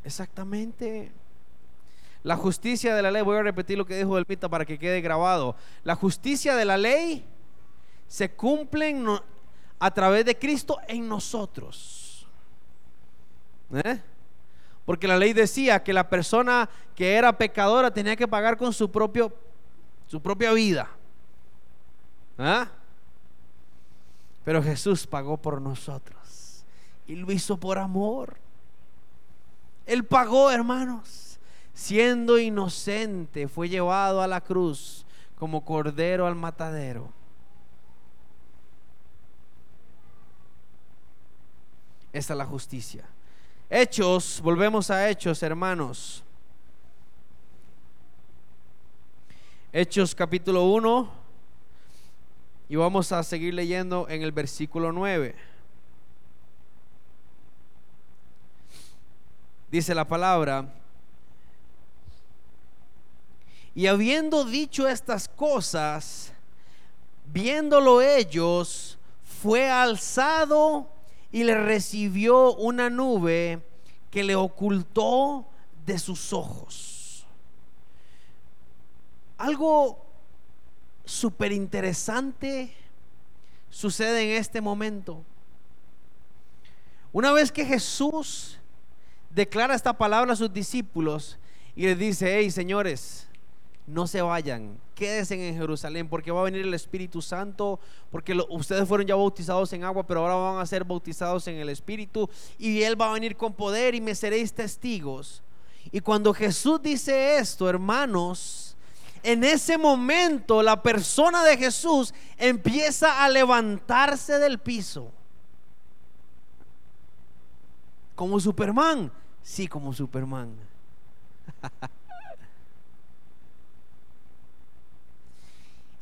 Exactamente. La justicia de la ley, voy a repetir lo que dijo Delmita para que quede grabado. La justicia de la ley se cumple a través de Cristo en nosotros. ¿Eh? Porque la ley decía que la persona que era pecadora tenía que pagar con su, propio, su propia vida. ¿Ah? Pero Jesús pagó por nosotros y lo hizo por amor. Él pagó, hermanos. Siendo inocente, fue llevado a la cruz como cordero al matadero. Esta es la justicia. Hechos, volvemos a Hechos, hermanos. Hechos capítulo 1 y vamos a seguir leyendo en el versículo 9. Dice la palabra, y habiendo dicho estas cosas, viéndolo ellos, fue alzado y le recibió una nube que le ocultó de sus ojos. Algo súper interesante sucede en este momento. Una vez que Jesús declara esta palabra a sus discípulos y les dice, hey señores, no se vayan, quédense en Jerusalén porque va a venir el Espíritu Santo, porque ustedes fueron ya bautizados en agua, pero ahora van a ser bautizados en el Espíritu y Él va a venir con poder y me seréis testigos. Y cuando Jesús dice esto, hermanos, en ese momento la persona de Jesús empieza a levantarse del piso. Como Superman Sí, como Superman.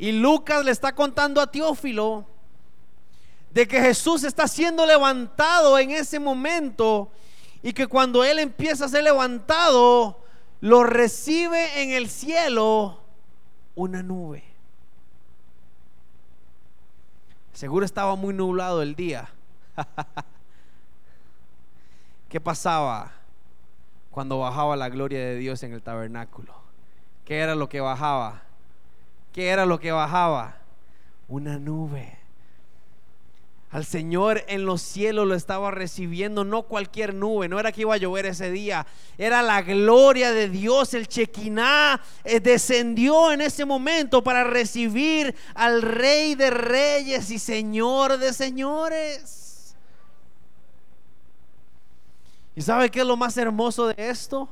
y Lucas le está contando a Teófilo de que Jesús está siendo levantado en ese momento y que cuando Él empieza a ser levantado, lo recibe en el cielo una nube. Seguro estaba muy nublado el día. ¿Qué pasaba? cuando bajaba la gloria de Dios en el tabernáculo. ¿Qué era lo que bajaba? ¿Qué era lo que bajaba? Una nube. Al Señor en los cielos lo estaba recibiendo, no cualquier nube, no era que iba a llover ese día, era la gloria de Dios, el Chequiná eh, descendió en ese momento para recibir al Rey de Reyes y Señor de Señores. ¿Y sabe qué es lo más hermoso de esto?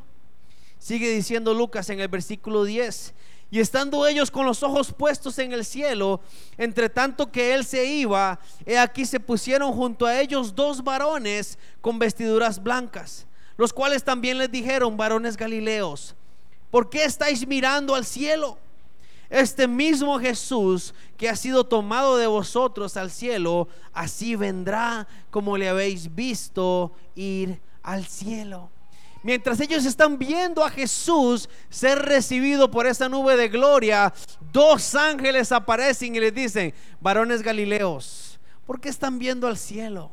Sigue diciendo Lucas en el versículo 10. Y estando ellos con los ojos puestos en el cielo, entre tanto que él se iba, he aquí se pusieron junto a ellos dos varones con vestiduras blancas, los cuales también les dijeron, varones galileos, ¿por qué estáis mirando al cielo? Este mismo Jesús que ha sido tomado de vosotros al cielo, así vendrá como le habéis visto ir al cielo. Mientras ellos están viendo a Jesús ser recibido por esa nube de gloria, dos ángeles aparecen y les dicen, varones galileos, ¿por qué están viendo al cielo?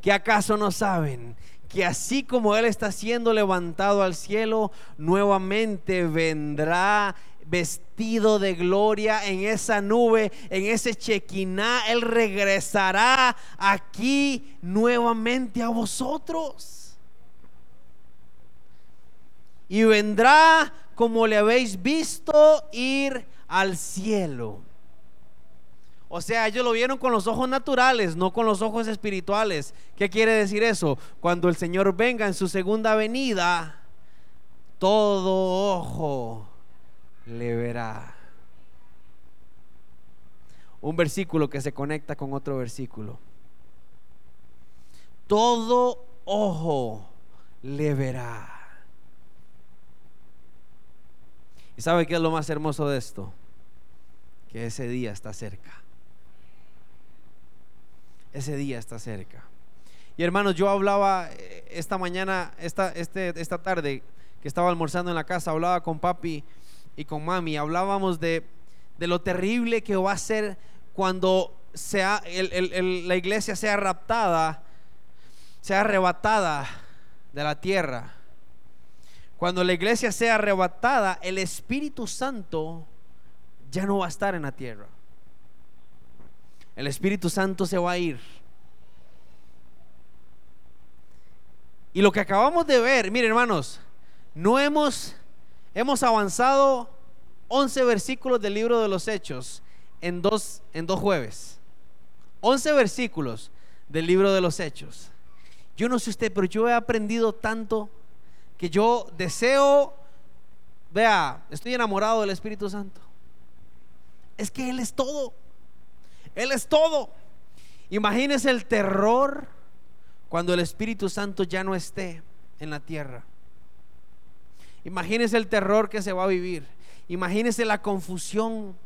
¿Que acaso no saben que así como Él está siendo levantado al cielo, nuevamente vendrá vestido de gloria en esa nube, en ese chequiná. Él regresará aquí nuevamente a vosotros. Y vendrá como le habéis visto ir al cielo. O sea, ellos lo vieron con los ojos naturales, no con los ojos espirituales. ¿Qué quiere decir eso? Cuando el Señor venga en su segunda venida, todo ojo le verá. Un versículo que se conecta con otro versículo. Todo ojo le verá. ¿Y sabe qué es lo más hermoso de esto? Que ese día está cerca. Ese día está cerca. Y hermanos, yo hablaba eh, esta mañana, esta, este, esta tarde, que estaba almorzando en la casa, hablaba con papi y con mami, hablábamos de, de lo terrible que va a ser cuando sea, la iglesia sea raptada, sea arrebatada de la tierra. Cuando la iglesia sea arrebatada, el Espíritu Santo ya no va a estar en la tierra. El Espíritu Santo se va a ir. Y lo que acabamos de ver, miren hermanos, no hemos, hemos avanzado 11 versículos del libro de los Hechos en dos, en dos jueves. 11 versículos del libro de los Hechos. Yo no sé usted, pero yo he aprendido tanto que yo deseo, vea, estoy enamorado del Espíritu Santo. Es que Él es todo. Él es todo. Imagínese el terror cuando el Espíritu Santo ya no esté en la tierra. Imagínese el terror que se va a vivir. Imagínese la confusión.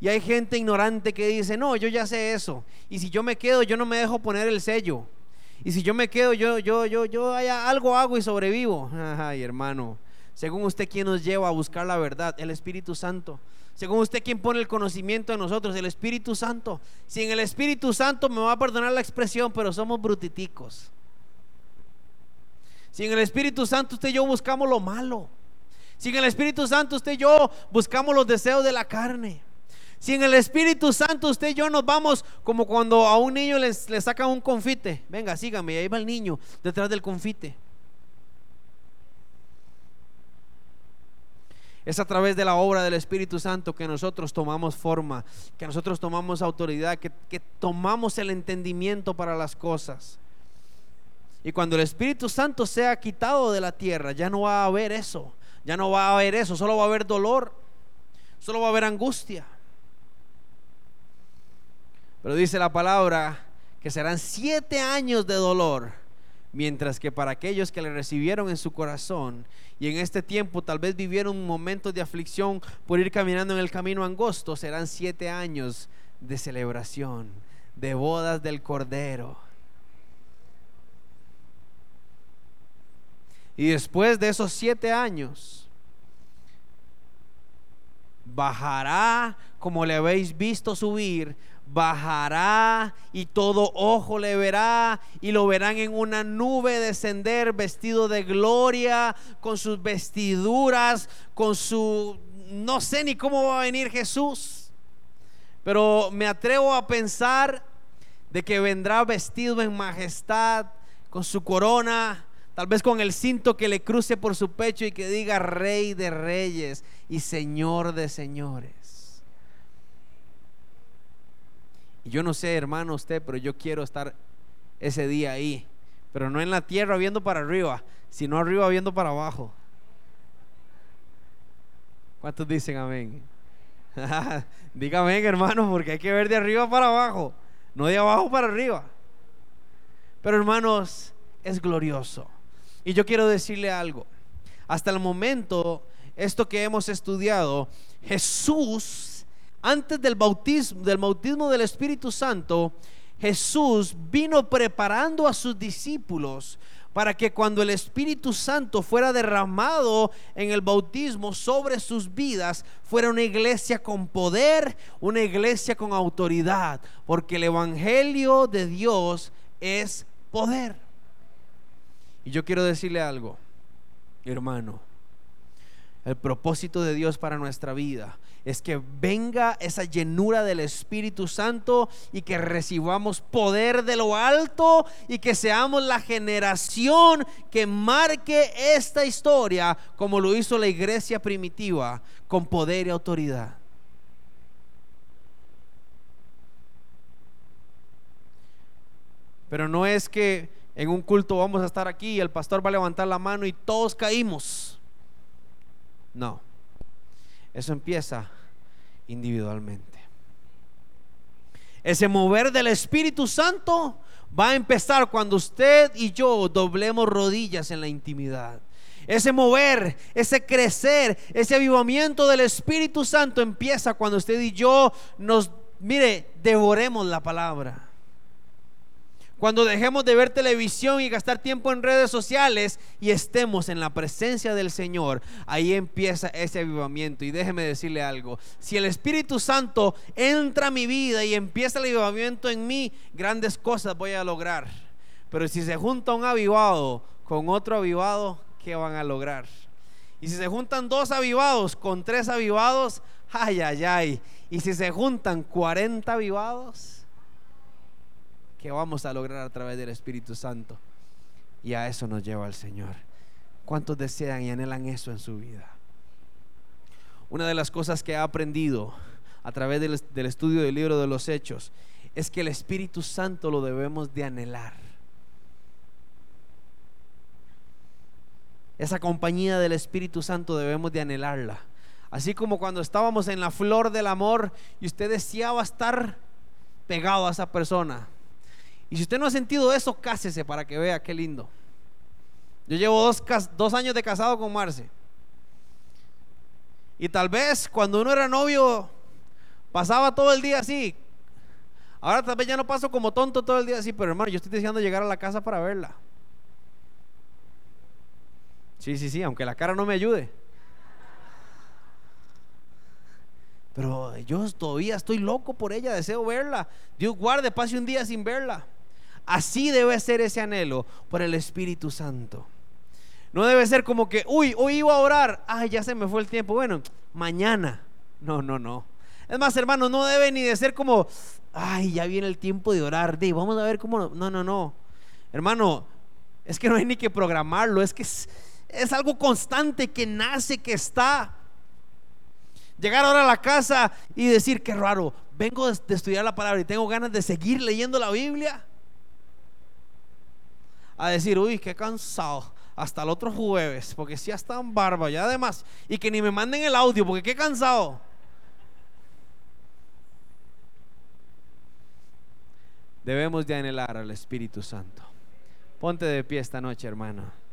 Y hay gente ignorante que dice, no, yo ya sé eso. Y si yo me quedo, yo no me dejo poner el sello. Y si yo me quedo, yo, yo, yo, yo algo hago y sobrevivo. Ay, hermano. Según usted, ¿quién nos lleva a buscar la verdad? El Espíritu Santo. Según usted, ¿quién pone el conocimiento en nosotros? El Espíritu Santo. Sin el Espíritu Santo me va a perdonar la expresión, pero somos brutiticos. Sin el Espíritu Santo, usted y yo buscamos lo malo. Sin el Espíritu Santo, usted y yo buscamos los deseos de la carne. Si en el Espíritu Santo usted y yo nos vamos como cuando a un niño le sacan un confite. Venga, sígame, y ahí va el niño detrás del confite. Es a través de la obra del Espíritu Santo que nosotros tomamos forma, que nosotros tomamos autoridad, que, que, tomamos el entendimiento para las cosas. Y cuando el Espíritu Santo sea quitado de la tierra, ya no va a haber eso, ya no va a haber eso, solo va a haber dolor, solo va a haber angustia. Pero dice la palabra que serán siete años de dolor, mientras que para aquellos que le recibieron en su corazón y en este tiempo tal vez vivieron momentos de aflicción por ir caminando en el camino angosto, serán siete años de celebración, de bodas del Cordero. Y después de esos siete años, bajará como le habéis visto subir bajará y todo ojo le verá y lo verán en una nube descender vestido de gloria, con sus vestiduras, con su... No sé ni cómo va a venir Jesús, pero me atrevo a pensar de que vendrá vestido en majestad, con su corona, tal vez con el cinto que le cruce por su pecho y que diga Rey de Reyes y Señor de Señores. Y yo no sé, hermano, usted, pero yo quiero estar ese día ahí. Pero no en la tierra viendo para arriba, sino arriba viendo para abajo. ¿Cuántos dicen amén? Dígame, hermano, porque hay que ver de arriba para abajo, no de abajo para arriba. Pero hermanos, es glorioso. Y yo quiero decirle algo. Hasta el momento, esto que hemos estudiado, Jesús antes del bautismo, del bautismo del Espíritu Santo, Jesús vino preparando a sus discípulos para que cuando el Espíritu Santo fuera derramado en el bautismo sobre sus vidas, fuera una iglesia con poder, una iglesia con autoridad, porque el Evangelio de Dios es poder. Y yo quiero decirle algo, hermano, el propósito de Dios para nuestra vida es que venga esa llenura del Espíritu Santo y que recibamos poder de lo alto y que seamos la generación que marque esta historia como lo hizo la iglesia primitiva con poder y autoridad. Pero no es que en un culto vamos a estar aquí y el pastor va a levantar la mano y todos caímos. No. Eso empieza individualmente. Ese mover del Espíritu Santo va a empezar cuando usted y yo doblemos rodillas en la intimidad. Ese mover, ese crecer, ese avivamiento del Espíritu Santo empieza cuando usted y yo nos, mire, devoremos la palabra Cuando dejemos de ver televisión y gastar tiempo en redes sociales y estemos en la presencia del Señor, ahí empieza ese avivamiento. Y déjeme decirle algo, si el Espíritu Santo entra a mi vida y empieza el avivamiento en mí, grandes cosas voy a lograr. Pero si se junta un avivado con otro avivado, ¿qué van a lograr? Y si se juntan dos avivados con tres avivados, ay, ay, ay. Y si se juntan 40 avivados, ¿qué vamos a lograr a través del Espíritu Santo? Y a eso nos lleva el Señor. ¿Cuántos desean y anhelan eso en su vida? Una de las cosas que he aprendido a través del, del estudio del libro de los Hechos es que el Espíritu Santo lo debemos de anhelar. Esa compañía del Espíritu Santo debemos de anhelarla. Así como cuando estábamos en la flor del amor y usted deseaba estar pegado a esa persona. Y si usted no ha sentido eso, cásese para que vea qué lindo. Yo llevo dos, dos años de casado con Marce. Y tal vez cuando uno era novio, pasaba todo el día así. Ahora tal vez ya no paso como tonto todo el día así, pero hermano, yo estoy deseando llegar a la casa para verla. Sí, sí, sí, aunque la cara no me ayude. Pero yo todavía estoy loco por ella, deseo verla. Dios guarde, pase un día sin verla. Así debe ser ese anhelo por el Espíritu Santo. No debe ser como que, uy, hoy iba a orar, ay, ya se me fue el tiempo. Bueno, mañana. No, no, no. Es más, hermano, no debe ni de ser como, ay, ya viene el tiempo de orar. De, vamos a ver cómo. No, no, no. Hermano, es que no hay ni que programarlo. Es que es, es algo constante que nace, que está. Llegar ahora a la casa y decir, qué raro, vengo de estudiar la palabra y tengo ganas de seguir leyendo la Biblia. A decir, uy, qué cansado. Hasta el otro jueves, porque si ya están barba, ya además. Y que ni me manden el audio, porque qué cansado. Debemos de anhelar al Espíritu Santo. Ponte de pie esta noche, hermano.